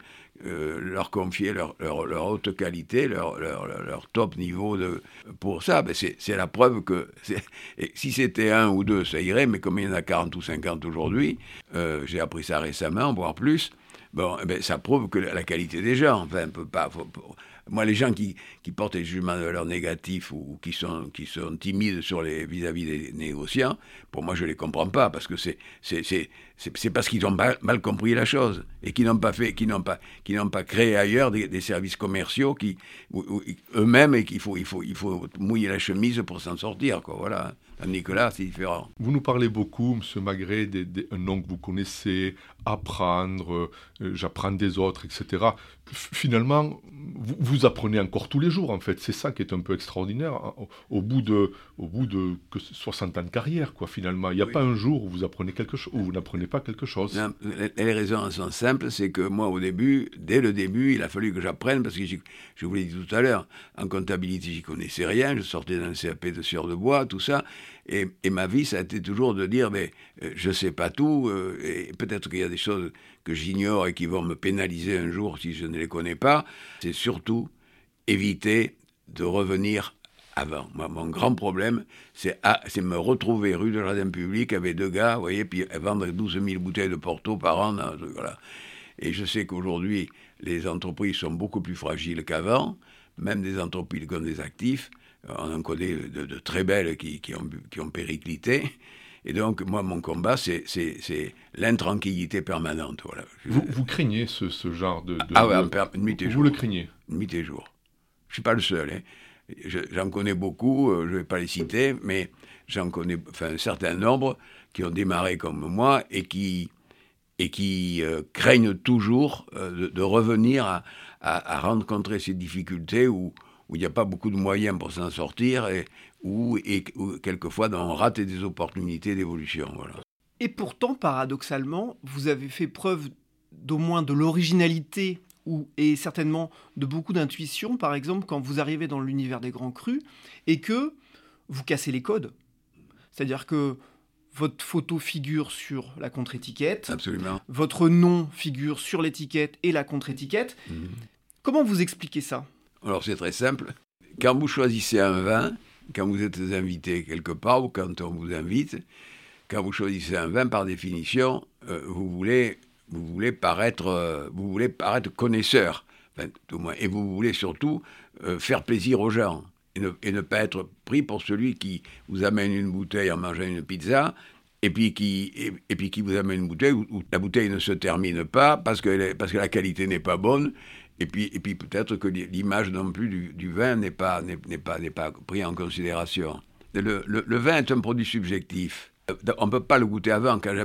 euh, leur confier leur, haute qualité, leur, top niveau de, pour ça. Ben c'est la preuve que si c'était un ou deux, ça irait, mais comme il y en a 40 ou 50 aujourd'hui, euh, j'ai appris ça récemment, voire plus, bon, eh ben, ça prouve que la qualité des gens, enfin, peut pas, moi, les gens qui, portent des jugements de valeur négatifs ou, qui, sont, timides vis-à-vis des négociants, pour moi, je ne les comprends pas, parce que c'est, parce qu'ils ont mal, compris la chose et qui n'ont pas créé ailleurs des, services commerciaux qui, eux-mêmes, et qu'il faut, il faut, il faut mouiller la chemise pour s'en sortir. Voilà. Nicolas, c'est différent. Vous nous parlez beaucoup, M. Magret, d'un nom que vous connaissez, apprendre, euh, j'apprends des autres, etc. finalement, vous, apprenez encore tous les jours, en fait. C'est ça qui est un peu extraordinaire. Hein, au, bout de, au bout de 60 ans de carrière, quoi, finalement. Il n'y a pas un jour où vous apprenez quelque chose, où vous n'apprenez pas quelque chose. les raisons sont simples. C'est que moi, au début, dès le début, il a fallu que j'apprenne, parce que je vous l'ai dit tout à l'heure, en comptabilité, j'y connaissais rien. Je sortais d'un CAP de sueur de bois, tout ça. Et, ma vie, ça a été toujours de dire, mais euh, je ne sais pas tout, euh, et peut-être qu'il y a des choses que j'ignore et qui vont me pénaliser un jour si je ne les connais pas. C'est surtout éviter de revenir avant. Mon grand problème, c'est me retrouver rue de Jardin Public avec deux gars, vous voyez, puis vendre 12 000 bouteilles de Porto par an. Et je sais qu'aujourd'hui, les entreprises sont beaucoup plus fragiles qu'avant, même des entreprises comme des actifs on en connaît de, très belles qui, ont, qui ont périclité. Et donc, moi, mon combat, c'est l'intranquillité permanente. Voilà. Vous, craignez ce, genre de, Ah ouais, nuit et jour. Vous le craignez? Nuit et jour. Je ne suis pas le seul. Hein. J'en connais beaucoup, euh, je ne vais pas les citer, mais j'en connais enfin, un certain nombre qui ont démarré comme moi et qui, et qui euh, craignent toujours euh, de, revenir à, à, rencontrer ces difficultés où, où il n'y a pas beaucoup de moyens pour s'en sortir et où, et, quelquefois on rate des opportunités d'évolution. Voilà. Et pourtant, paradoxalement, vous avez fait preuve d'au moins de l'originalité ou, et certainement de beaucoup d'intuition, par exemple, quand vous arrivez dans l'univers des grands crus et que vous cassez les codes. C'est-à-dire que votre photo figure sur la contre-étiquette. Absolument. Votre nom figure sur l'étiquette et la contre-étiquette. Mhm. Comment vous expliquez ça? Alors c'est très simple. Quand vous choisissez un vin, quand vous êtes invité quelque part ou quand on vous invite, quand vous choisissez un vin, par définition, euh, vous, voulez, vous, voulez paraître, euh, vous voulez paraître connaisseur, et vous voulez surtout euh, faire plaisir aux gens. Et ne, pas être pris pour celui qui vous amène une bouteille en mangeant une pizza, et puis qui, et, puis qui vous amène une bouteille où, la bouteille ne se termine pas parce que, parce que la qualité n'est pas bonne, et puis, et puis peut-être que l'image non plus du, vin n'est pas, n'est, pas, n'est pas pris en considération. Le, vin est un produit subjectif. On ne peut pas le goûter avant. Quand,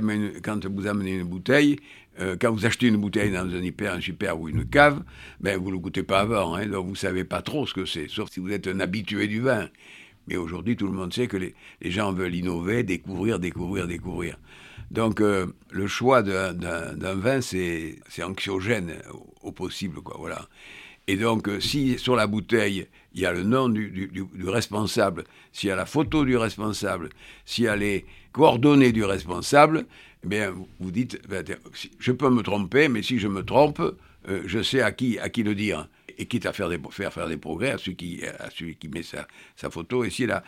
quand vous amenez une bouteille, euh, quand vous achetez une bouteille dans un hyper, un super ou une cave, ben vous ne le goûtez pas avant. Hein, donc vous ne savez pas trop ce que c'est, sauf si vous êtes un habitué du vin. Mais aujourd'hui, tout le monde sait que les gens veulent innover, découvrir, découvrir, découvrir. Donc euh, le choix d'un vin, c'est anxiogène au, possible, quoi. Voilà. Et donc, euh, si sur la bouteille, il y a le nom du, responsable, s'il y a la photo du responsable, s'il y a les coordonnées du responsable, eh bien, vous dites, ben, je peux me tromper, mais si je me trompe, euh, je sais à qui, à qui le dire. Et quitte à faire des, faire, faire des progrès à celui qui, à celui qui met sa, sa photo. Et là,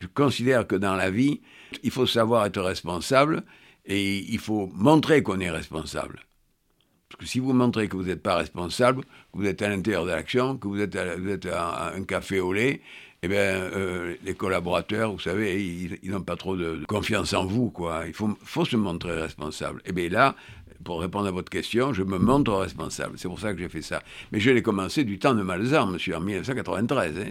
je considère que dans la vie, il faut savoir être responsable et il faut montrer qu'on est responsable. Parce que si vous montrez que vous n'êtes pas responsable, que vous êtes à l'intérieur de l'action, que vous êtes, vous êtes à un café au lait, eh bien, euh, les collaborateurs, vous savez, ils n'ont pas trop de, confiance en vous, quoi. Il faut, faut se montrer responsable. Et eh bien là, pour répondre à votre question, je me montre responsable. C'est pour ça que j'ai fait ça. Mais je l'ai commencé du temps de Malzahn, monsieur, en 1993. Hein.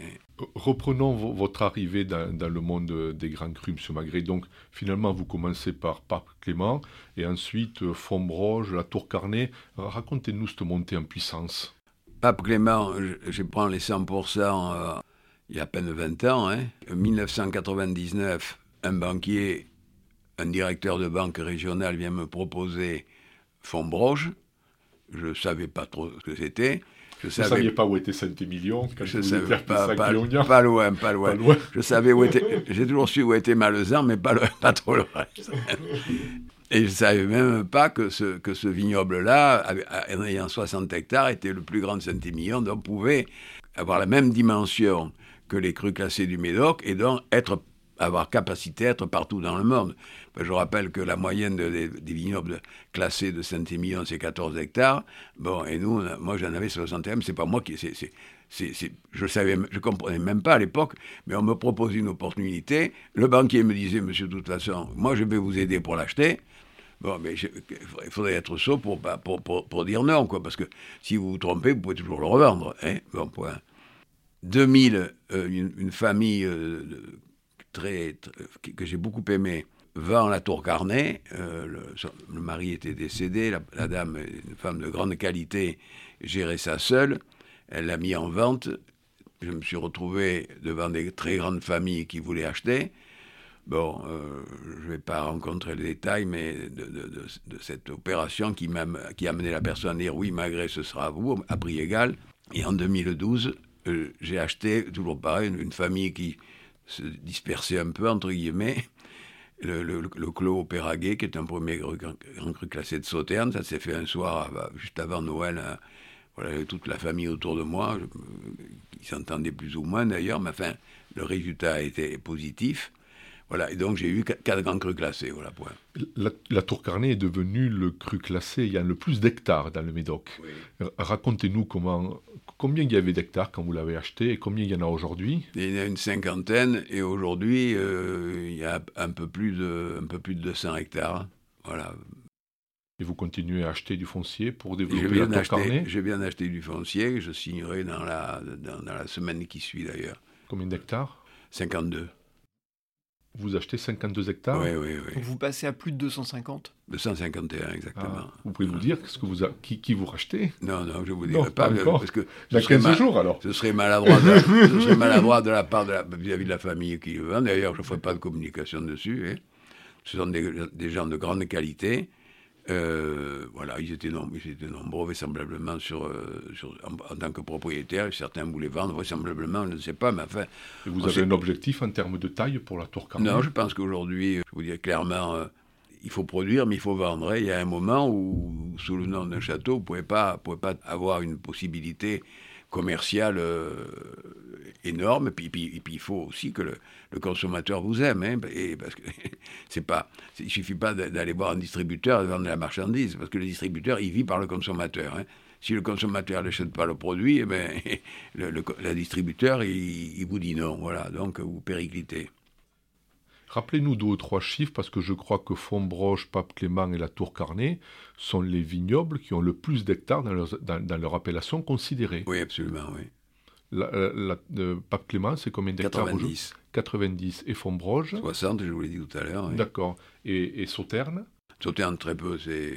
Hein. Reprenons votre arrivée dans, le monde des grands crus, monsieur Magret. Donc, finalement, vous commencez par Pape Clément, et ensuite euh, Fombroge, la Tour Carnet. Racontez-nous cette montée en puissance. Pape Clément, je, prends les 100% il y a à peine 20 ans. Hein. En 1999, un banquier, un directeur de banque régionale vient me proposer Fombroge. Je ne savais pas trop ce que c'était. Je ne savais pas où était Saint-Émilion je savais pas, pas, pas, loin, pas loin. Je savais où était. J'ai toujours su où était Malezan, mais pas, pas trop reste. Et je ne savais même pas que ce, que ce vignoble-là, en ayant 60 hectares, était le plus grand de Saint-Émilion, donc pouvait avoir la même dimension que les crues classées du Médoc et donc être, avoir capacité à être partout dans le monde. Je rappelle que la moyenne des, vignobles classés de Saint-Émilion, c'est 14 hectares. Bon, et nous, moi j'en avais 61, c'est pas moi qui. c'est je savais, je comprenais même pas à l'époque, mais on me proposait une opportunité. Le banquier me disait, monsieur, de toute façon, moi je vais vous aider pour l'acheter. Bon, mais il faudrait être sot pour, pour, pour, pour, dire non, quoi, parce que si vous vous trompez, vous pouvez toujours le revendre. Hein bon, point. 2000, euh, une, famille euh, très, que j'ai beaucoup aimée vend la tour Carnet. Euh, le, mari était décédé, la, dame, une femme de grande qualité, gérait ça seule. Elle l'a mis en vente. Je me suis retrouvé devant des très grandes familles qui voulaient acheter. Bon, je ne vais pas rencontrer les détails, mais de, cette opération qui, a amené la personne à dire oui, malgré ce sera à vous, à prix égal. Et en 2012, euh, j'ai acheté, toujours pareil, une, famille qui se dispersait un peu, entre guillemets, le, le, le Clos Péraguet, qui est un premier grand, cru classé de Sauterne. Ça s'est fait un soir, juste avant Noël. Hein. voilà, toute la famille autour de moi. ils s'entendaient plus ou moins d'ailleurs, mais enfin, le résultat a été positif. Voilà, et donc j'ai eu quatre grands crus classés. Voilà, point. La, Tour Carnet est devenue le cru classé il y a le plus d'hectares dans le Médoc. Racontez-nous comment, combien il y avait d'hectares quand vous l'avez acheté et combien il y en a aujourd'hui? Il y en a une cinquantaine et aujourd'hui euh, il y a un peu, plus de, un peu plus de 200 hectares. Voilà. Et vous continuez à acheter du foncier pour développer la Tour Carnet? J'ai bien acheté du foncier, je signerai dans la, dans la semaine qui suit d'ailleurs. Combien d'hectares? 52. Vous achetez 52 hectares Oui, oui, oui. vous passez à plus de 250 251, exactement. Ah, vous pouvez vous dire ce que vous qui, qui, vous rachetez Non, non, je ne vous dirai pas. Parce que a 15 jours, alors. Ce serait maladroit de, ce serait maladroit de la part de la, vis-à-vis de la famille qui le vend. D'ailleurs, je ne ferai pas de communication dessus. Hein. Ce sont des, des, gens de grande qualité. Euh, voilà, ils étaient, nombreux, ils étaient nombreux vraisemblablement sur, euh, en, tant que propriétaires. Certains voulaient vendre, vraisemblablement, je ne sais pas, mais enfin. vous avez un objectif en termes de taille pour la tour Non, je pense qu'aujourd'hui, je vous dis clairement, euh, il faut produire, mais il faut vendre. Il y a un moment où, sous le nom d'un château, vous ne pouvez pas, pouvez pas avoir une possibilité commerciale énorme. Et puis, puis, puis, il faut aussi que le, consommateur vous aime. Hein, et parce que c'est pas, il suffit pas d'aller voir un distributeur et vendre la marchandise, parce que le distributeur, il vit par le consommateur. Hein. Si le consommateur n'achète pas le produit, eh ben, le, distributeur, il, il, vous dit non. Voilà, donc vous périclitez. Rappelez-nous deux ou trois chiffres, parce que je crois que Fontbroche, Pape Clément et la Tour Carnet sont les vignobles qui ont le plus d'hectares dans leur, dans leur appellation considérée. Oui, absolument, oui. La, euh, euh, Pape Clément, c'est combien d'hectares 90. 90. Et Fombroge 60, je vous l'ai dit tout à l'heure. D'accord. Et, et, Sauterne Sauterne, très peu, c'est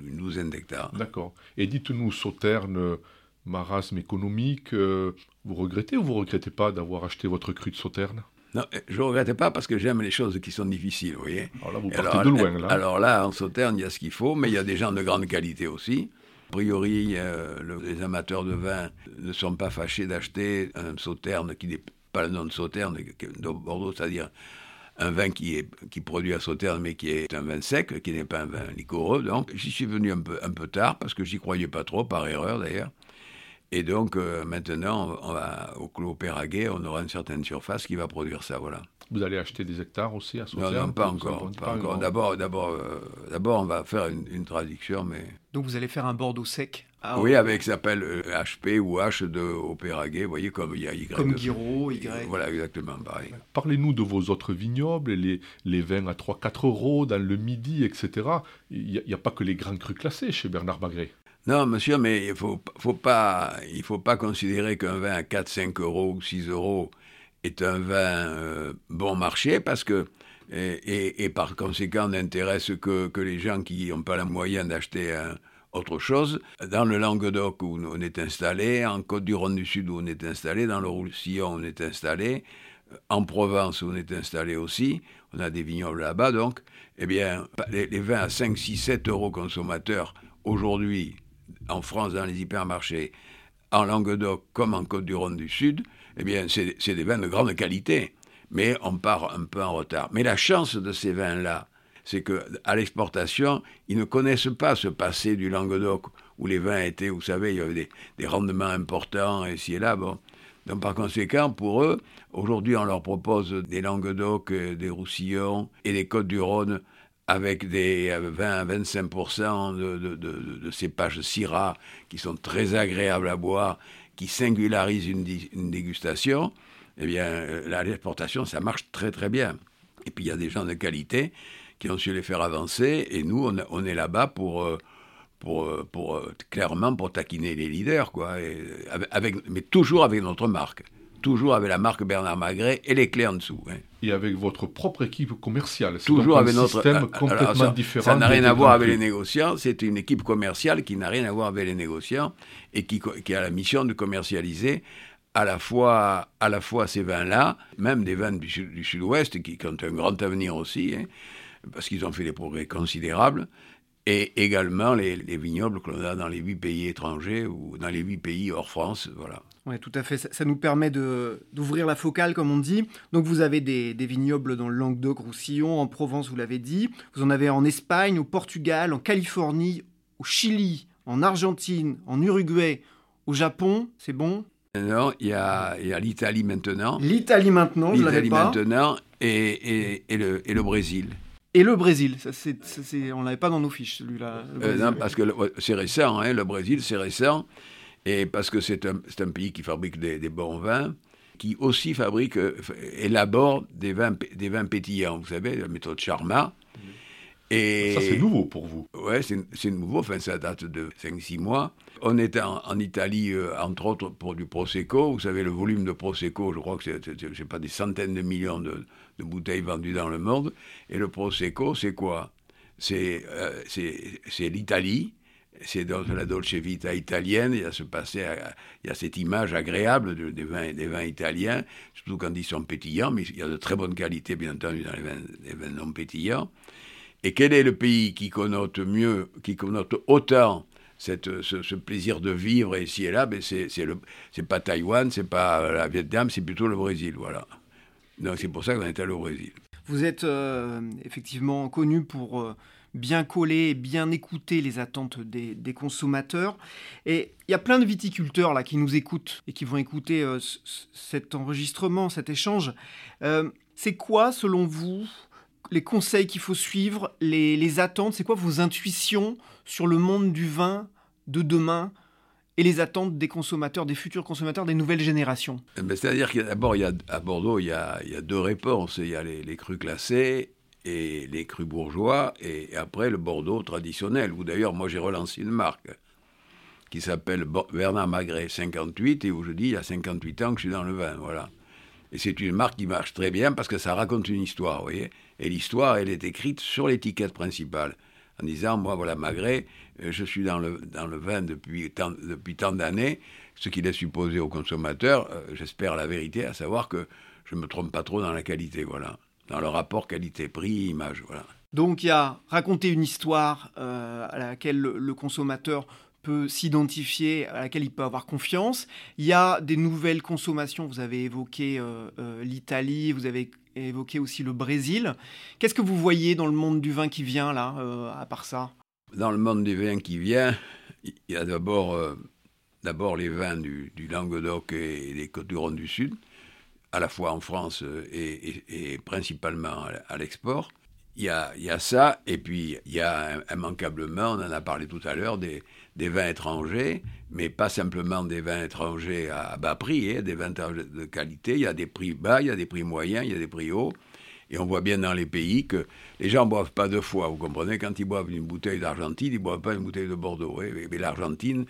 une douzaine d'hectares. D'accord. Et dites-nous, Sauterne, marasme économique, euh, vous regrettez ou vous regrettez pas d'avoir acheté votre cru de Sauterne? Non, je ne regrette pas parce que j'aime les choses qui sont difficiles, vous voyez. Alors là, vous partez de loin, là. Alors là, en Sauterne, il y a ce qu'il faut, mais il y a des gens de grande qualité aussi. A priori, euh, les amateurs de vin ne sont pas fâchés d'acheter un sauterne qui n'est pas le nom de sauterne de Bordeaux, c'est-à-dire un vin qui est qui produit à Sauterne, mais qui est un vin sec, qui n'est pas un vin liquoreux. Donc, j'y suis venu un peu, un peu tard, parce que j'y croyais pas trop, par erreur d'ailleurs. Et donc, euh, maintenant, on va, au Clos Péraguet, on aura une certaine surface qui va produire ça, voilà. Vous allez acheter des hectares aussi à Non, non, pas encore. Pas encore. D'abord, d'abord, euh, d'abord, on va faire une, une, traduction, mais. Donc, vous allez faire un Bordeaux sec. Ah, oui, avec s'appelle HP ou H de Opéraguet, vous voyez, comme il y a Y. Comme Guiraud, Y. Voilà, exactement, pareil. Parlez-nous de vos autres vignobles, les, les vins à 3-4 euros dans le midi, etc. Il n'y a, a, pas que les grands crus classés chez Bernard Magret. Non, monsieur, mais il ne faut, pas, considérer qu'un vin à 4, 5 euros ou 6 euros est un vin euh, bon marché parce que, et, par conséquent, n'intéresse que, les gens qui n'ont pas la moyenne d'acheter autre chose. Dans le Languedoc où on est installé, en Côte-du-Rhône du Sud où on est installé, dans le Roussillon où on est installé, en Provence où on est installé aussi, on a des vignobles là-bas donc, eh bien, les, les vins à 5, 6, 7 euros consommateurs aujourd'hui en France dans les hypermarchés, en Languedoc comme en Côte-du-Rhône du Sud, eh bien, c'est des vins de grande qualité. Mais on part un peu en retard. Mais la chance de ces vins-là, c'est qu'à l'exportation, ils ne connaissent pas ce passé du Languedoc où les vins étaient, vous savez, il y avait des, rendements importants ici et là. Donc par conséquent, pour eux, aujourd'hui, on leur propose des Languedoc, euh, des Roussillons et des Côtes-du-Rhône avec des 20 25% de, de, de, de, cépages Syrah qui sont très agréables à boire, qui singularisent une, dégustation, eh bien, euh, l'exportation, ça marche très très bien. Et puis il y a des gens de qualité qui ont su les faire avancer, et nous, on, est là-bas pour, euh, euh, clairement pour taquiner les leaders, quoi, mais toujours avec notre marque toujours avec la marque Bernard Magret et les clés en dessous. Hein. Et avec votre propre équipe commerciale. Toujours avec notre système euh, complètement ça, différent. Ça n'a rien à voir avec les négociants. C'est une équipe commerciale qui n'a rien à voir avec les négociants et qui, qui a la mission de commercialiser à la fois, à la fois ces vins-là, même des vins du, sud-ouest qui, qui, ont un grand avenir aussi, hein, parce qu'ils ont fait des progrès considérables, et également les, les vignobles que l'on a dans les huit pays étrangers ou dans les huit pays hors France. Voilà. Oui, tout à fait. Ça, nous permet d'ouvrir la focale, comme on dit. Donc, vous avez des, vignobles dans le Languedoc-Roussillon, en Provence, vous l'avez dit. Vous en avez en Espagne, au Portugal, en Californie, au Chili, en Argentine, en Uruguay, au Japon. C'est bon? Non, il y a, l'Italie maintenant. L'Italie maintenant, je l'avais pas? L'Italie maintenant et, et, le, et le Brésil. Et le Brésil, ça, on l'avait pas dans nos fiches, celui-là. Euh, non, parce que c'est récent, hein, le Brésil, c'est récent. Et parce que c'est un, un, pays qui fabrique des, des, bons vins, qui aussi fabrique, euh, élabore des vins, des vins pétillants. Vous savez, la méthode Charma. Et ça, c'est nouveau pour vous. Ouais, c'est nouveau. Enfin, ça date de 5-6 mois. On était en, Italie, euh, entre autres, pour du Prosecco. Vous savez, le volume de Prosecco, je crois que c'est, pas, des centaines de millions de, de, bouteilles vendues dans le monde. Et le Prosecco, c'est quoi? C'est, euh, c'est l'Italie, c'est dans la Dolce Vita italienne, il y a ce passé, il y a cette image agréable des, vins, des vins italiens, surtout quand ils sont pétillants, mais il y a de très bonnes qualités, bien entendu, dans les vins, non pétillants. Et quel est le pays qui connote mieux, qui connote autant ce, plaisir de vivre ici et là? Ben c'est, pas Taïwan, c'est pas la Vietnam, c'est plutôt le Brésil, voilà. Donc c'est pour ça qu'on est allé au Brésil. Vous êtes euh, effectivement connu pour... Euh, bien coller et bien écouter les attentes des, consommateurs. Et il y a plein de viticulteurs là qui nous écoutent et qui vont écouter euh, cet enregistrement, cet échange. Euh, c'est quoi, selon vous, les conseils qu'il faut suivre, les, attentes? C'est quoi vos intuitions sur le monde du vin de demain et les attentes des consommateurs, des futurs consommateurs, des nouvelles générations? Eh ben, C'est-à-dire qu'à Bordeaux, il y, a, deux réponses. Il y a les, les crus classés et les crus bourgeois, et après le Bordeaux traditionnel, où d'ailleurs moi j'ai relancé une marque qui s'appelle Bernard Magret 58, et où je dis il y a 58 ans que je suis dans le vin, voilà. Et c'est une marque qui marche très bien parce que ça raconte une histoire, vous voyez. Et l'histoire, elle est écrite sur l'étiquette principale, en disant, moi voilà Magret, euh, je suis dans le, dans le vin depuis tant, depuis tant d'années, ce qui laisse supposer aux consommateurs, euh, j'espère la vérité, à savoir que je ne me trompe pas trop dans la qualité, voilà dans le rapport qualité-prix-image. Voilà. Donc il y a raconter une histoire euh, à laquelle le, consommateur peut s'identifier, à laquelle il peut avoir confiance. Il y a des nouvelles consommations, vous avez évoqué euh, euh, l'Italie, vous avez évoqué aussi le Brésil. Qu'est-ce que vous voyez dans le monde du vin qui vient là, à part ça? Dans le monde du vin qui vient, il y a d'abord d'abord les vins du, Languedoc et des Côtes-du-Rhône du Sud, à la fois en France et, principalement à, l'export. Il y, a, ça, et puis il y a immanquablement, on en a parlé tout à l'heure, des, vins étrangers, mais pas simplement des vins étrangers à, bas prix, hein, des vins de qualité. Il y a des prix bas, il y a des prix moyens, il y a des prix hauts. Et on voit bien dans les pays que les gens ne boivent pas deux fois. Vous comprenez? Quand ils boivent une bouteille d'Argentine, ils ne boivent pas une bouteille de Bordeaux. Mais l'Argentine,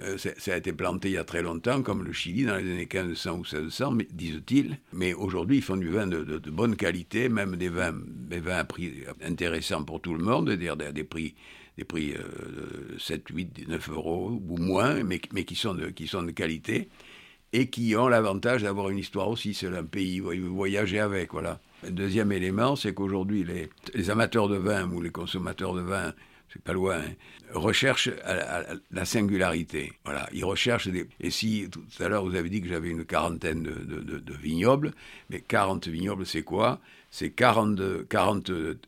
euh, ça a été planté il y a très longtemps, comme le Chili dans les années 1500 ou 1600, disent-ils. Mais aujourd'hui, ils font du vin de, bonne qualité, même des vins, des vins à prix intéressants pour tout le monde, c'est-à-dire des, prix des prix de 7, 8, 9 euros ou moins, mais, qui, sont de, qualité et qui ont l'avantage d'avoir une histoire aussi. C'est un pays où vous voyagez avec, voilà. Deuxième élément, c'est qu'aujourd'hui, les, amateurs de vin ou les consommateurs de vin, c'est pas loin, hein, recherchent la, singularité. Voilà, ils recherchent des... Et si, tout à l'heure, vous avez dit que j'avais une quarantaine de, vignobles, mais 40 vignobles, c'est quoi? C'est 40, 40 euh,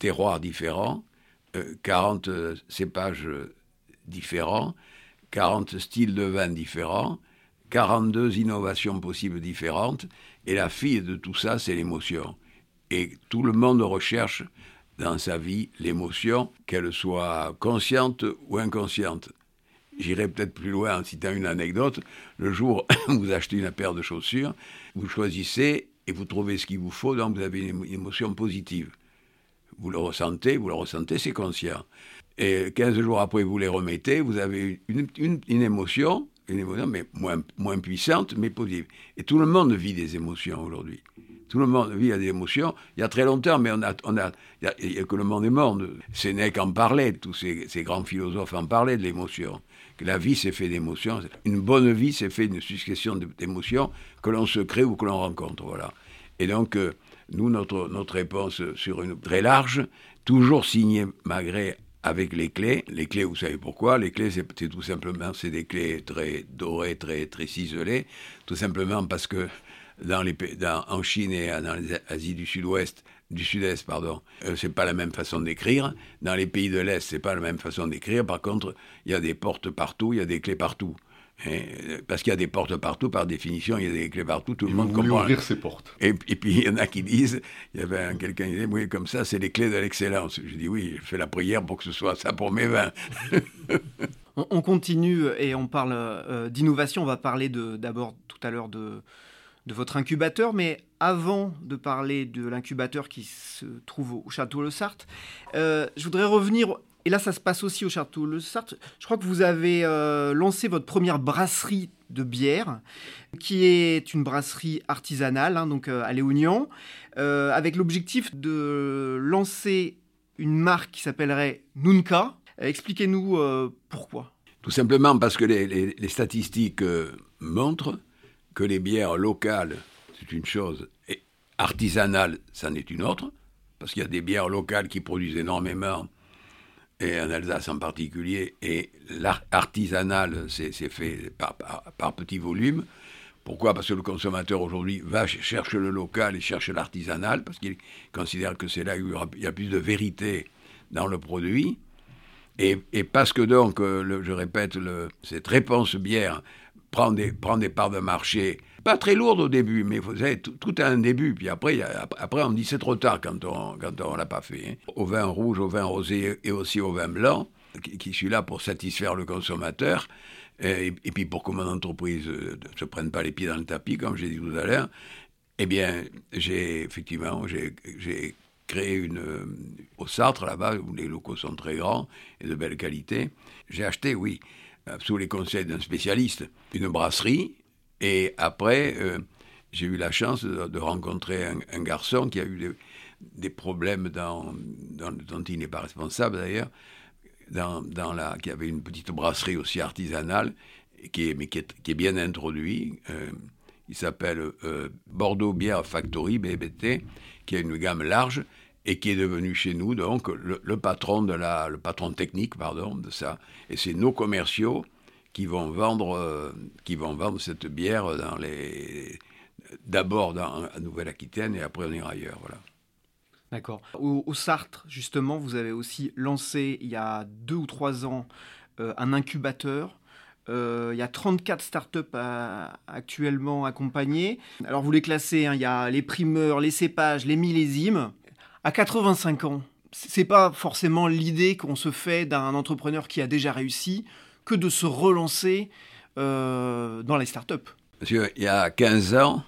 terroirs différents, 40 euh, cépages différents, 40 styles de vin différents, 42 innovations possibles différentes, et la fille de tout ça, c'est l'émotion. Et tout le monde recherche dans sa vie l'émotion, qu'elle soit consciente ou inconsciente. J'irai peut-être plus loin en citant une anecdote. Le jour où vous achetez une paire de chaussures, vous choisissez et vous trouvez ce qu'il vous faut, donc vous avez une émotion positive. Vous le ressentez, vous le ressentez, c'est conscient. Et 15 jours après, vous les remettez, vous avez une, une émotion, une émotion, mais moins, moins puissante, mais positive. Et tout le monde vit des émotions aujourd'hui. Tout le monde vit des émotions. Il y a très longtemps, mais on a, il y a, que le monde est mort. Sénèque en parlait, tous ces, grands philosophes en parlaient de l'émotion. La vie s'est fait d'émotions. Une bonne vie s'est fait d'une succession d'émotions que l'on se crée ou que l'on rencontre. Voilà. Et donc, euh, nous, notre, notre réponse sur une très large, toujours signée malgré avec les clés. Les clés, vous savez pourquoi? Les clés, c'est tout simplement, c'est des clés très dorées, très, très ciselées, tout simplement parce que dans les, dans, en Chine et dans l'Asie du Sud-Ouest, du Sud-Est, pardon, euh, c'est pas la même façon d'écrire. Dans les pays de l'Est, c'est pas la même façon d'écrire. Par contre, il y a des portes partout, il y a des clés partout. Hein, parce qu'il y a des portes partout, par définition, il y a des clés partout, tout le monde comprend. ouvrir ces portes. Et, et, puis il y en a qui disent, il y avait quelqu'un qui disait, oui, comme ça, c'est les clés de l'excellence. Je dis, oui, je fais la prière pour que ce soit ça pour mes vins. on, continue et on parle euh, d'innovation. On va parler d'abord tout à l'heure de, de votre incubateur, mais avant de parler de l'incubateur qui se trouve au Château Le Sarthe, euh, je voudrais revenir, et là ça se passe aussi au Château Le Sarthe, je crois que vous avez euh, lancé votre première brasserie de bière, qui est une brasserie artisanale, hein, donc euh, à Léognan, avec l'objectif de lancer une marque qui s'appellerait Nunca. Expliquez-nous pourquoi. Tout simplement parce que les statistiques montrent que les bières locales, c'est une chose, et artisanales, c'en est une autre, parce qu'il y a des bières locales qui produisent énormément, et en Alsace en particulier, et l'artisanal, c'est fait par, par, petits volumes. Pourquoi? Parce que le consommateur aujourd'hui va chercher le local et cherche l'artisanal, parce qu'il considère que c'est là où il y a plus de vérité dans le produit. Et, parce que donc, euh, je répète, cette réponse bière prendre des, parts de marché, pas très lourdes au début, mais vous savez, tout, a un début. Puis après, après on dit c'est trop tard quand on quand l'a pas fait. Hein. Au vin rouge, au vin rosé et aussi au vin blanc, qui, suis là pour satisfaire le consommateur. Et, puis pour que mon entreprise ne euh, se prenne pas les pieds dans le tapis, comme j'ai dit tout à l'heure, eh bien, j'ai effectivement, j'ai créé une euh, au Sartre là-bas où les locaux sont très grands et de belle qualité. J'ai acheté, oui, sous les conseils d'un spécialiste, une brasserie. Et après, euh, j'ai eu la chance de, rencontrer un, garçon qui a eu des, problèmes dans, dont il n'est pas responsable d'ailleurs, dans, dans, qui avait une petite brasserie aussi artisanale, qui est, mais qui est, bien introduit. Euh, il s'appelle Bordeaux Bière Factory, BBT, qui a une gamme large et qui est devenu chez nous donc le, patron de la, le patron technique pardon de ça. Et c'est nos commerciaux qui vont vendre, euh, qui vont vendre cette bière d'abord dans Nouvelle-Aquitaine et après on ira ailleurs, voilà. D'accord. Au, Sartre, justement, vous avez aussi lancé il y a deux ou trois ans euh, un incubateur Euh, il y a 34 startups actuellement accompagnées. Alors vous les classez, hein, il y a les primeurs, les cépages, les millésimes. À 85 ans, c'est pas forcément l'idée qu'on se fait d'un entrepreneur qui a déjà réussi que de se relancer euh, dans les startups. Parce qu'il y a 15 ans,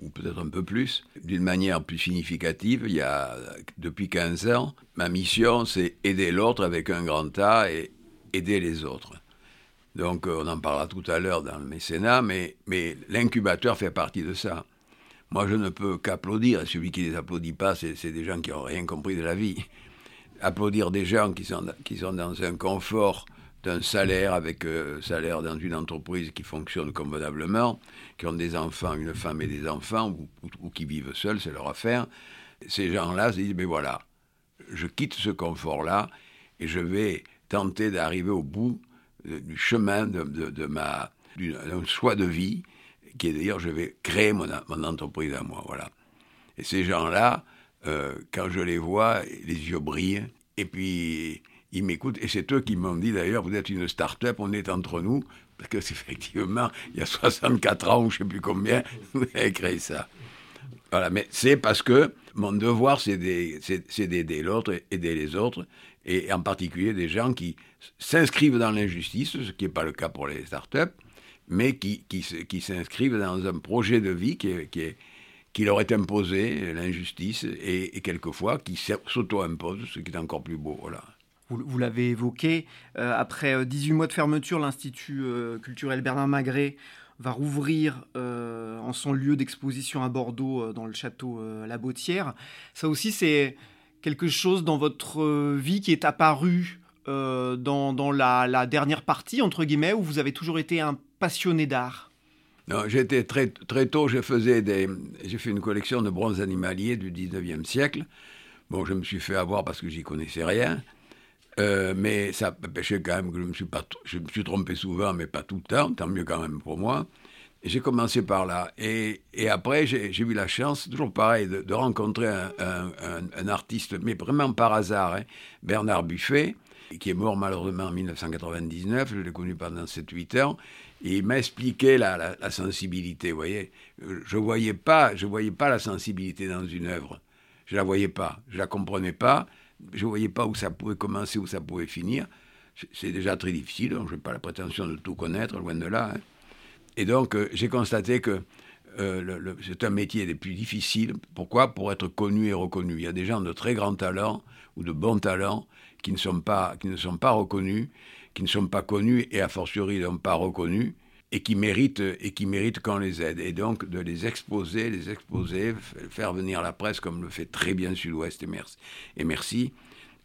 ou peut-être un peu plus, d'une manière plus significative, il y a, depuis 15 ans, ma mission, c'est aider l'autre avec un grand A et aider les autres. Donc, euh, on en parlera tout à l'heure dans le mécénat, mais, mais l'incubateur fait partie de ça. Moi, je ne peux qu'applaudir, et celui qui ne les applaudit pas, c'est des gens qui n'ont rien compris de la vie. Applaudir des gens qui sont, qui sont dans un confort d'un salaire avec euh, salaire dans une entreprise qui fonctionne convenablement, qui ont des enfants, une femme et des enfants, ou, qui vivent seuls, c'est leur affaire. Ces gens-là se disent, mais voilà, je quitte ce confort-là et je vais tenter d'arriver au bout euh, du chemin de, ma d'un choix de vie, qui est d'ailleurs, je vais créer mon, entreprise à moi, voilà. Et ces gens-là, euh, quand je les vois, les yeux brillent, et puis ils m'écoutent, et c'est eux qui m'ont dit d'ailleurs, vous êtes une start-up, on est entre nous, parce que effectivement, il y a 64 ans, ou je ne sais plus combien, vous avez créé ça. Voilà, mais c'est parce que mon devoir, c'est d'aider l'autre, aider les autres, et en particulier des gens qui s'inscrivent dans l'injustice, ce qui n'est pas le cas pour les start-up, mais qui, qui, qui s'inscrivent dans un projet de vie qui, qui, est, qui leur est imposé, l'injustice, et, quelquefois qui s'auto-impose, ce qui est encore plus beau. Voilà vous, l'avez évoqué, euh, après 18 euh, mois de fermeture, l'Institut euh, culturel Bernard Magret va rouvrir en son lieu d'exposition à Bordeaux, dans le château La Bautière. Ça aussi, c'est quelque chose dans votre vie qui est apparu dans, la, dernière partie, entre guillemets, où vous avez toujours été un passionné d'art non, j'étais très, très tôt, je faisais des, j'ai fait une collection de bronzes animaliers du 19e siècle. Bon, je me suis fait avoir parce que j'y connaissais rien. Euh, mais ça pêchait quand même que je me suis pas, je me suis trompé souvent, mais pas tout le temps, tant mieux quand même pour moi. J'ai commencé par là. Et, et après, j'ai eu la chance, toujours pareil, de, rencontrer un, un, artiste, mais vraiment par hasard, hein, Bernard Buffet, qui est mort malheureusement en 1999. Je l'ai connu pendant 7-8 ans. Il m'a expliqué la, la, sensibilité, vous voyez. Je ne voyais, pas, je voyais pas la sensibilité dans une œuvre. Je la voyais pas. Je la comprenais pas je ne voyais pas où ça pouvait commencer, où ça pouvait finir. C'est déjà très difficile, donc je n'ai pas la prétention de tout connaître, loin de là. Hein. Et donc, euh, j'ai constaté que euh, c'est un métier des plus difficiles. Pourquoi? Pour être connu et reconnu. Il y a des gens de très grands talents ou de bons talents qui ne sont pas, qui ne sont pas reconnus, qui ne sont pas connus et a fortiori ne sont pas reconnus et qui méritent et qui méritent qu'on les aide. Et donc de les exposer, les exposer, faire venir la presse comme le fait très bien Sud-Ouest et merci,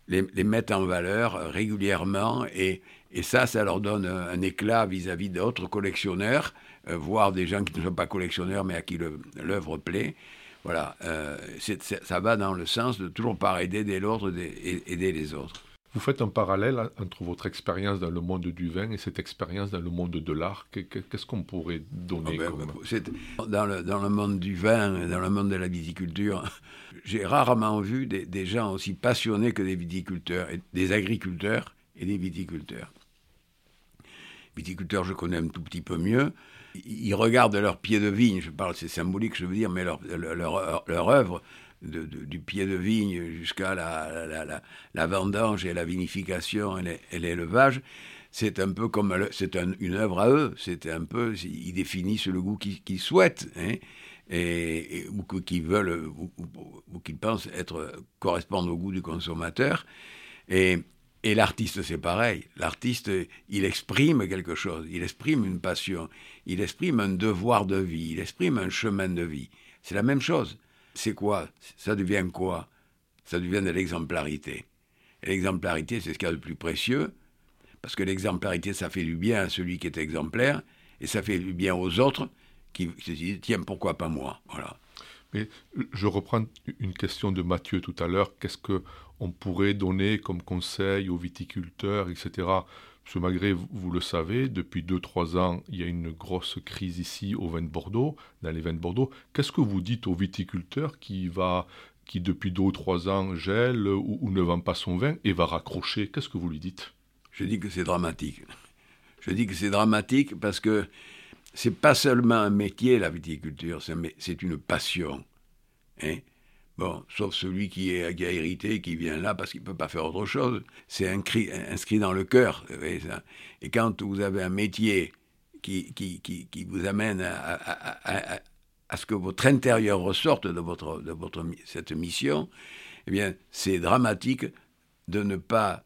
les, mettre en valeur régulièrement et, et ça, ça leur donne un, éclat vis-à-vis d'autres collectionneurs, euh, voire des gens qui ne sont pas collectionneurs mais à qui l'œuvre plaît. Voilà, euh, ça va dans le sens de toujours par aider l'autre, aider les autres. Vous faites un parallèle entre votre expérience dans le monde du vin et cette expérience dans le monde de l'art. Qu'est-ce qu'on pourrait donner oh ben, dans, le, dans, le, monde du vin, dans le monde de la viticulture, j'ai rarement vu des, gens aussi passionnés que des viticulteurs, et des agriculteurs et des viticulteurs. Viticulteurs, je connais un tout petit peu mieux. Ils regardent leur pied de vigne, je parle, c'est symbolique, je veux dire, mais leur, leur, leur œuvre du pied de vigne jusqu'à la, la, vendange et la vinification et l'élevage, c'est un peu comme c'est une œuvre à eux. C'est un peu ils définissent le goût qu'ils souhaitent hein, et, ou qu'ils veulent ou, qu'ils pensent être correspondre au goût du consommateur. Et, et l'artiste, c'est pareil. L'artiste, il exprime quelque chose, il exprime une passion, il exprime un devoir de vie, il exprime un chemin de vie. C'est la même chose c'est quoi? Ça devient quoi? Ça devient de l'exemplarité. Et l'exemplarité, c'est ce qu'il y a de plus précieux, parce que l'exemplarité, ça fait du bien à celui qui est exemplaire, et ça fait du bien aux autres qui se disent, tiens, pourquoi pas moi Voilà. Mais je reprends une question de Mathieu tout à l'heure. Qu'est-ce qu'on pourrait donner comme conseil aux viticulteurs, etc. Monsieur Magret, vous le savez, depuis 2-3 ans, il y a une grosse crise ici au vin de Bordeaux, dans les vins de Bordeaux. Qu'est-ce que vous dites aux viticulteurs qui, va, qui depuis 2 ou 3 ans gèle ou, ne vend pas son vin et va raccrocher? Qu'est-ce que vous lui dites? Je dis que c'est dramatique. Je dis que c'est dramatique parce que c'est pas seulement un métier, la viticulture, c'est une passion. Hein bon, sauf celui qui, est, qui a hérité, qui vient là parce qu'il ne peut pas faire autre chose. C'est inscrit, dans le cœur. Et quand vous avez un métier qui, qui, qui, qui vous amène à, à, à, ce que votre intérieur ressorte de, votre, de votre, cette mission, eh bien, c'est dramatique de ne pas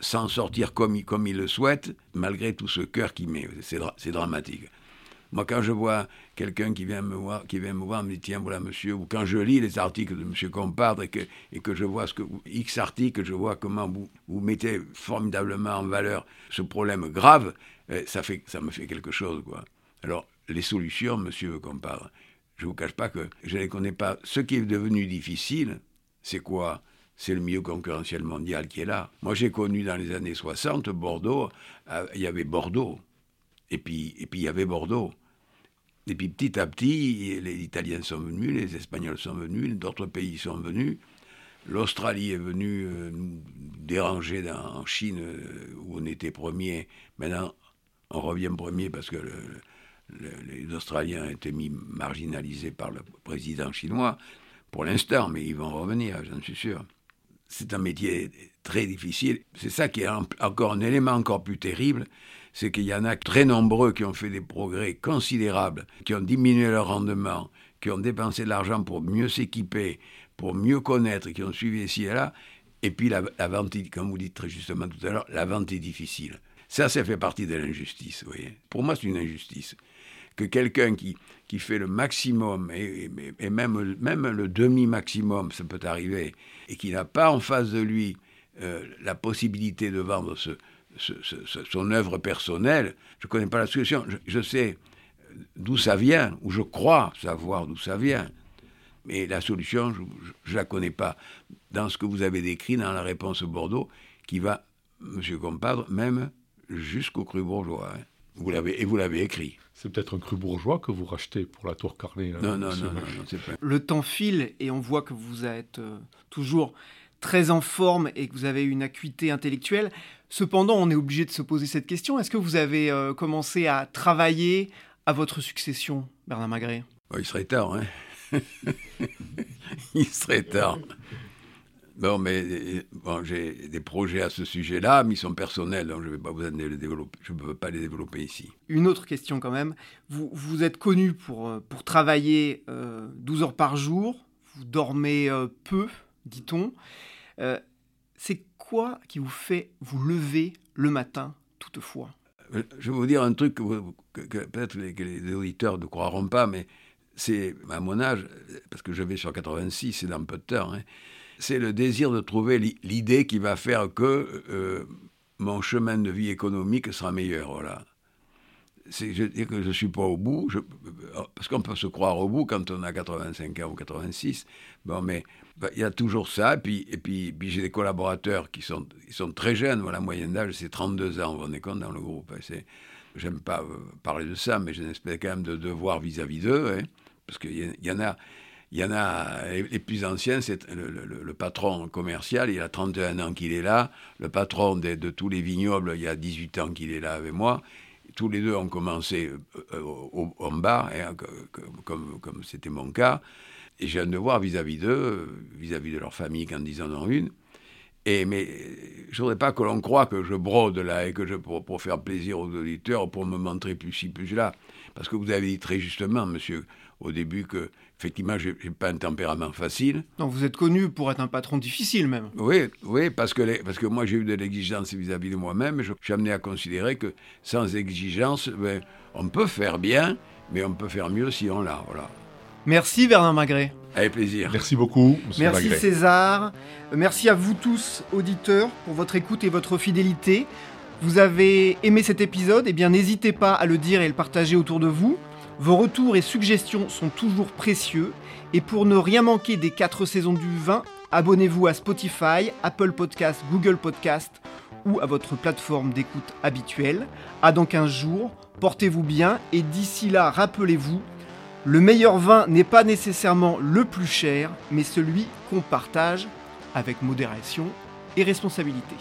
s'en sortir comme, comme il le souhaite, malgré tout ce cœur qu'il met. C'est dramatique. Moi, quand je vois quelqu'un qui vient me voir, qui vient me voir, me dit tiens voilà monsieur, ou quand je lis les articles de monsieur Compadre et que, je vois ce que X articles, je vois comment vous, mettez formidablement en valeur ce problème grave, eh, ça fait, ça me fait quelque chose quoi. Alors les solutions, monsieur Compadre, je vous cache pas que je ne les connais pas. Ce qui est devenu difficile, c'est quoi? C'est le milieu concurrentiel mondial qui est là. Moi, j'ai connu dans les années 60 Bordeaux, euh, il y avait Bordeaux, et puis, et puis il y avait Bordeaux. Et puis petit à petit, les Italiens sont venus, les Espagnols sont venus, d'autres pays sont venus. L'Australie est venue euh, nous déranger en Chine, euh, où on était premier. Maintenant, on revient premier parce que les Australiens ont été mis marginalisés par le président chinois, pour l'instant, mais ils vont revenir, j'en suis sûr c'est un métier très difficile. C'est ça qui est encore un élément encore plus terrible, c'est qu'il y en a très nombreux qui ont fait des progrès considérables, qui ont diminué leur rendement, qui ont dépensé de l'argent pour mieux s'équiper, pour mieux connaître, qui ont suivi ici et là. Et puis la, vente, comme vous dites très justement tout à l'heure, la vente est difficile. Ça, ça fait partie de l'injustice, vous voyez. Pour moi, c'est une injustice. Que quelqu'un qui, qui fait le maximum, et, même, même le demi-maximum, ça peut arriver, et qui n'a pas en face de lui euh, la possibilité de vendre ce, son œuvre personnelle, je ne connais pas la solution. Je, sais d'où ça vient, ou je crois savoir d'où ça vient. Mais la solution, je ne la connais pas. Dans ce que vous avez décrit dans la réponse Bordeaux, qui va, Monsieur Compadre, même jusqu'au cru bourgeois. Hein. Vous l'avez, et vous l'avez écrit. C'est peut-être un cru bourgeois que vous rachetez pour la tour Carnet. non, non, non, non, c'est pas. Le temps file et on voit que vous êtes euh, toujours très en forme et que vous avez une acuité intellectuelle. Cependant, on est obligé de se poser cette question. Est-ce que vous avez euh, commencé à travailler à votre succession, Bernard Magret? Il serait tard, hein Il serait tard. Bon, mais bon, j'ai des projets à ce sujet-là, mais ils sont personnels, donc je ne vais pas vous les développer. Je ne peux pas les développer ici. Une autre question quand même. Vous, vous êtes connu pour, euh, pour travailler 12 euh, heures par jour. Vous dormez euh, peu, dit-on. C'est quoi qui vous fait vous lever le matin, toutefois? Je vais vous dire un truc que, peut-être les, auditeurs ne croiront pas, mais c'est à mon âge, parce que je vais sur 86, c'est dans peu de temps. Hein, c'est le désir de trouver l'idée qui va faire que euh, mon chemin de vie économique sera meilleur. Voilà. Je dis que je ne suis pas au bout, parce qu'on peut se croire au bout quand on a 85 ans ou 86. Bon, mais bah, il y a toujours ça. Et puis, et puis, j'ai des collaborateurs qui sont, sont très jeunes. la moyenne d'âge, c'est 32 ans, vous vous rendez compte, dans le groupe. Hein, j'aime pas euh, parler de ça, mais j'ai une espèce quand même de devoir vis-à-vis d'eux. Hein, parce qu'il y, en a, il y en a, les plus anciens, c'est le, patron commercial, il a 31 ans qu'il est là. Le patron de, tous les vignobles, il y a 18 ans qu'il est là avec moi. Tous les deux ont commencé euh, au, en bas, hein, comme c'était mon cas. Et j'ai un devoir vis-à-vis d'eux, vis-à-vis de leur famille quand ils en ont une. Et, mais je ne voudrais pas que l'on croie que je brode là et que je pour, pour, faire plaisir aux auditeurs, pour me montrer plus ci, plus là. Parce que vous avez dit très justement, monsieur, au début que effectivement, je n'ai pas un tempérament facile. Non, vous êtes connu pour être un patron difficile même. Oui, oui, parce que, parce que moi j'ai eu de l'exigence vis-à-vis de moi-même. Je, suis amené à considérer que sans exigence, ben, on peut faire bien, mais on peut faire mieux si on l'a. Voilà. Merci Bernard Magret. Avec plaisir. Merci beaucoup. Monsieur Merci César. Merci à vous tous, auditeurs, pour votre écoute et votre fidélité. Vous avez aimé cet épisode? Eh bien, n'hésitez pas à le dire et le partager autour de vous. Vos retours et suggestions sont toujours précieux. Et pour ne rien manquer des 4 saisons du vin, abonnez-vous à Spotify, Apple Podcast, Google Podcast ou à votre plateforme d'écoute habituelle. À dans 15 jours, portez-vous bien et d'ici là, rappelez-vous, le meilleur vin n'est pas nécessairement le plus cher, mais celui qu'on partage avec modération et responsabilité.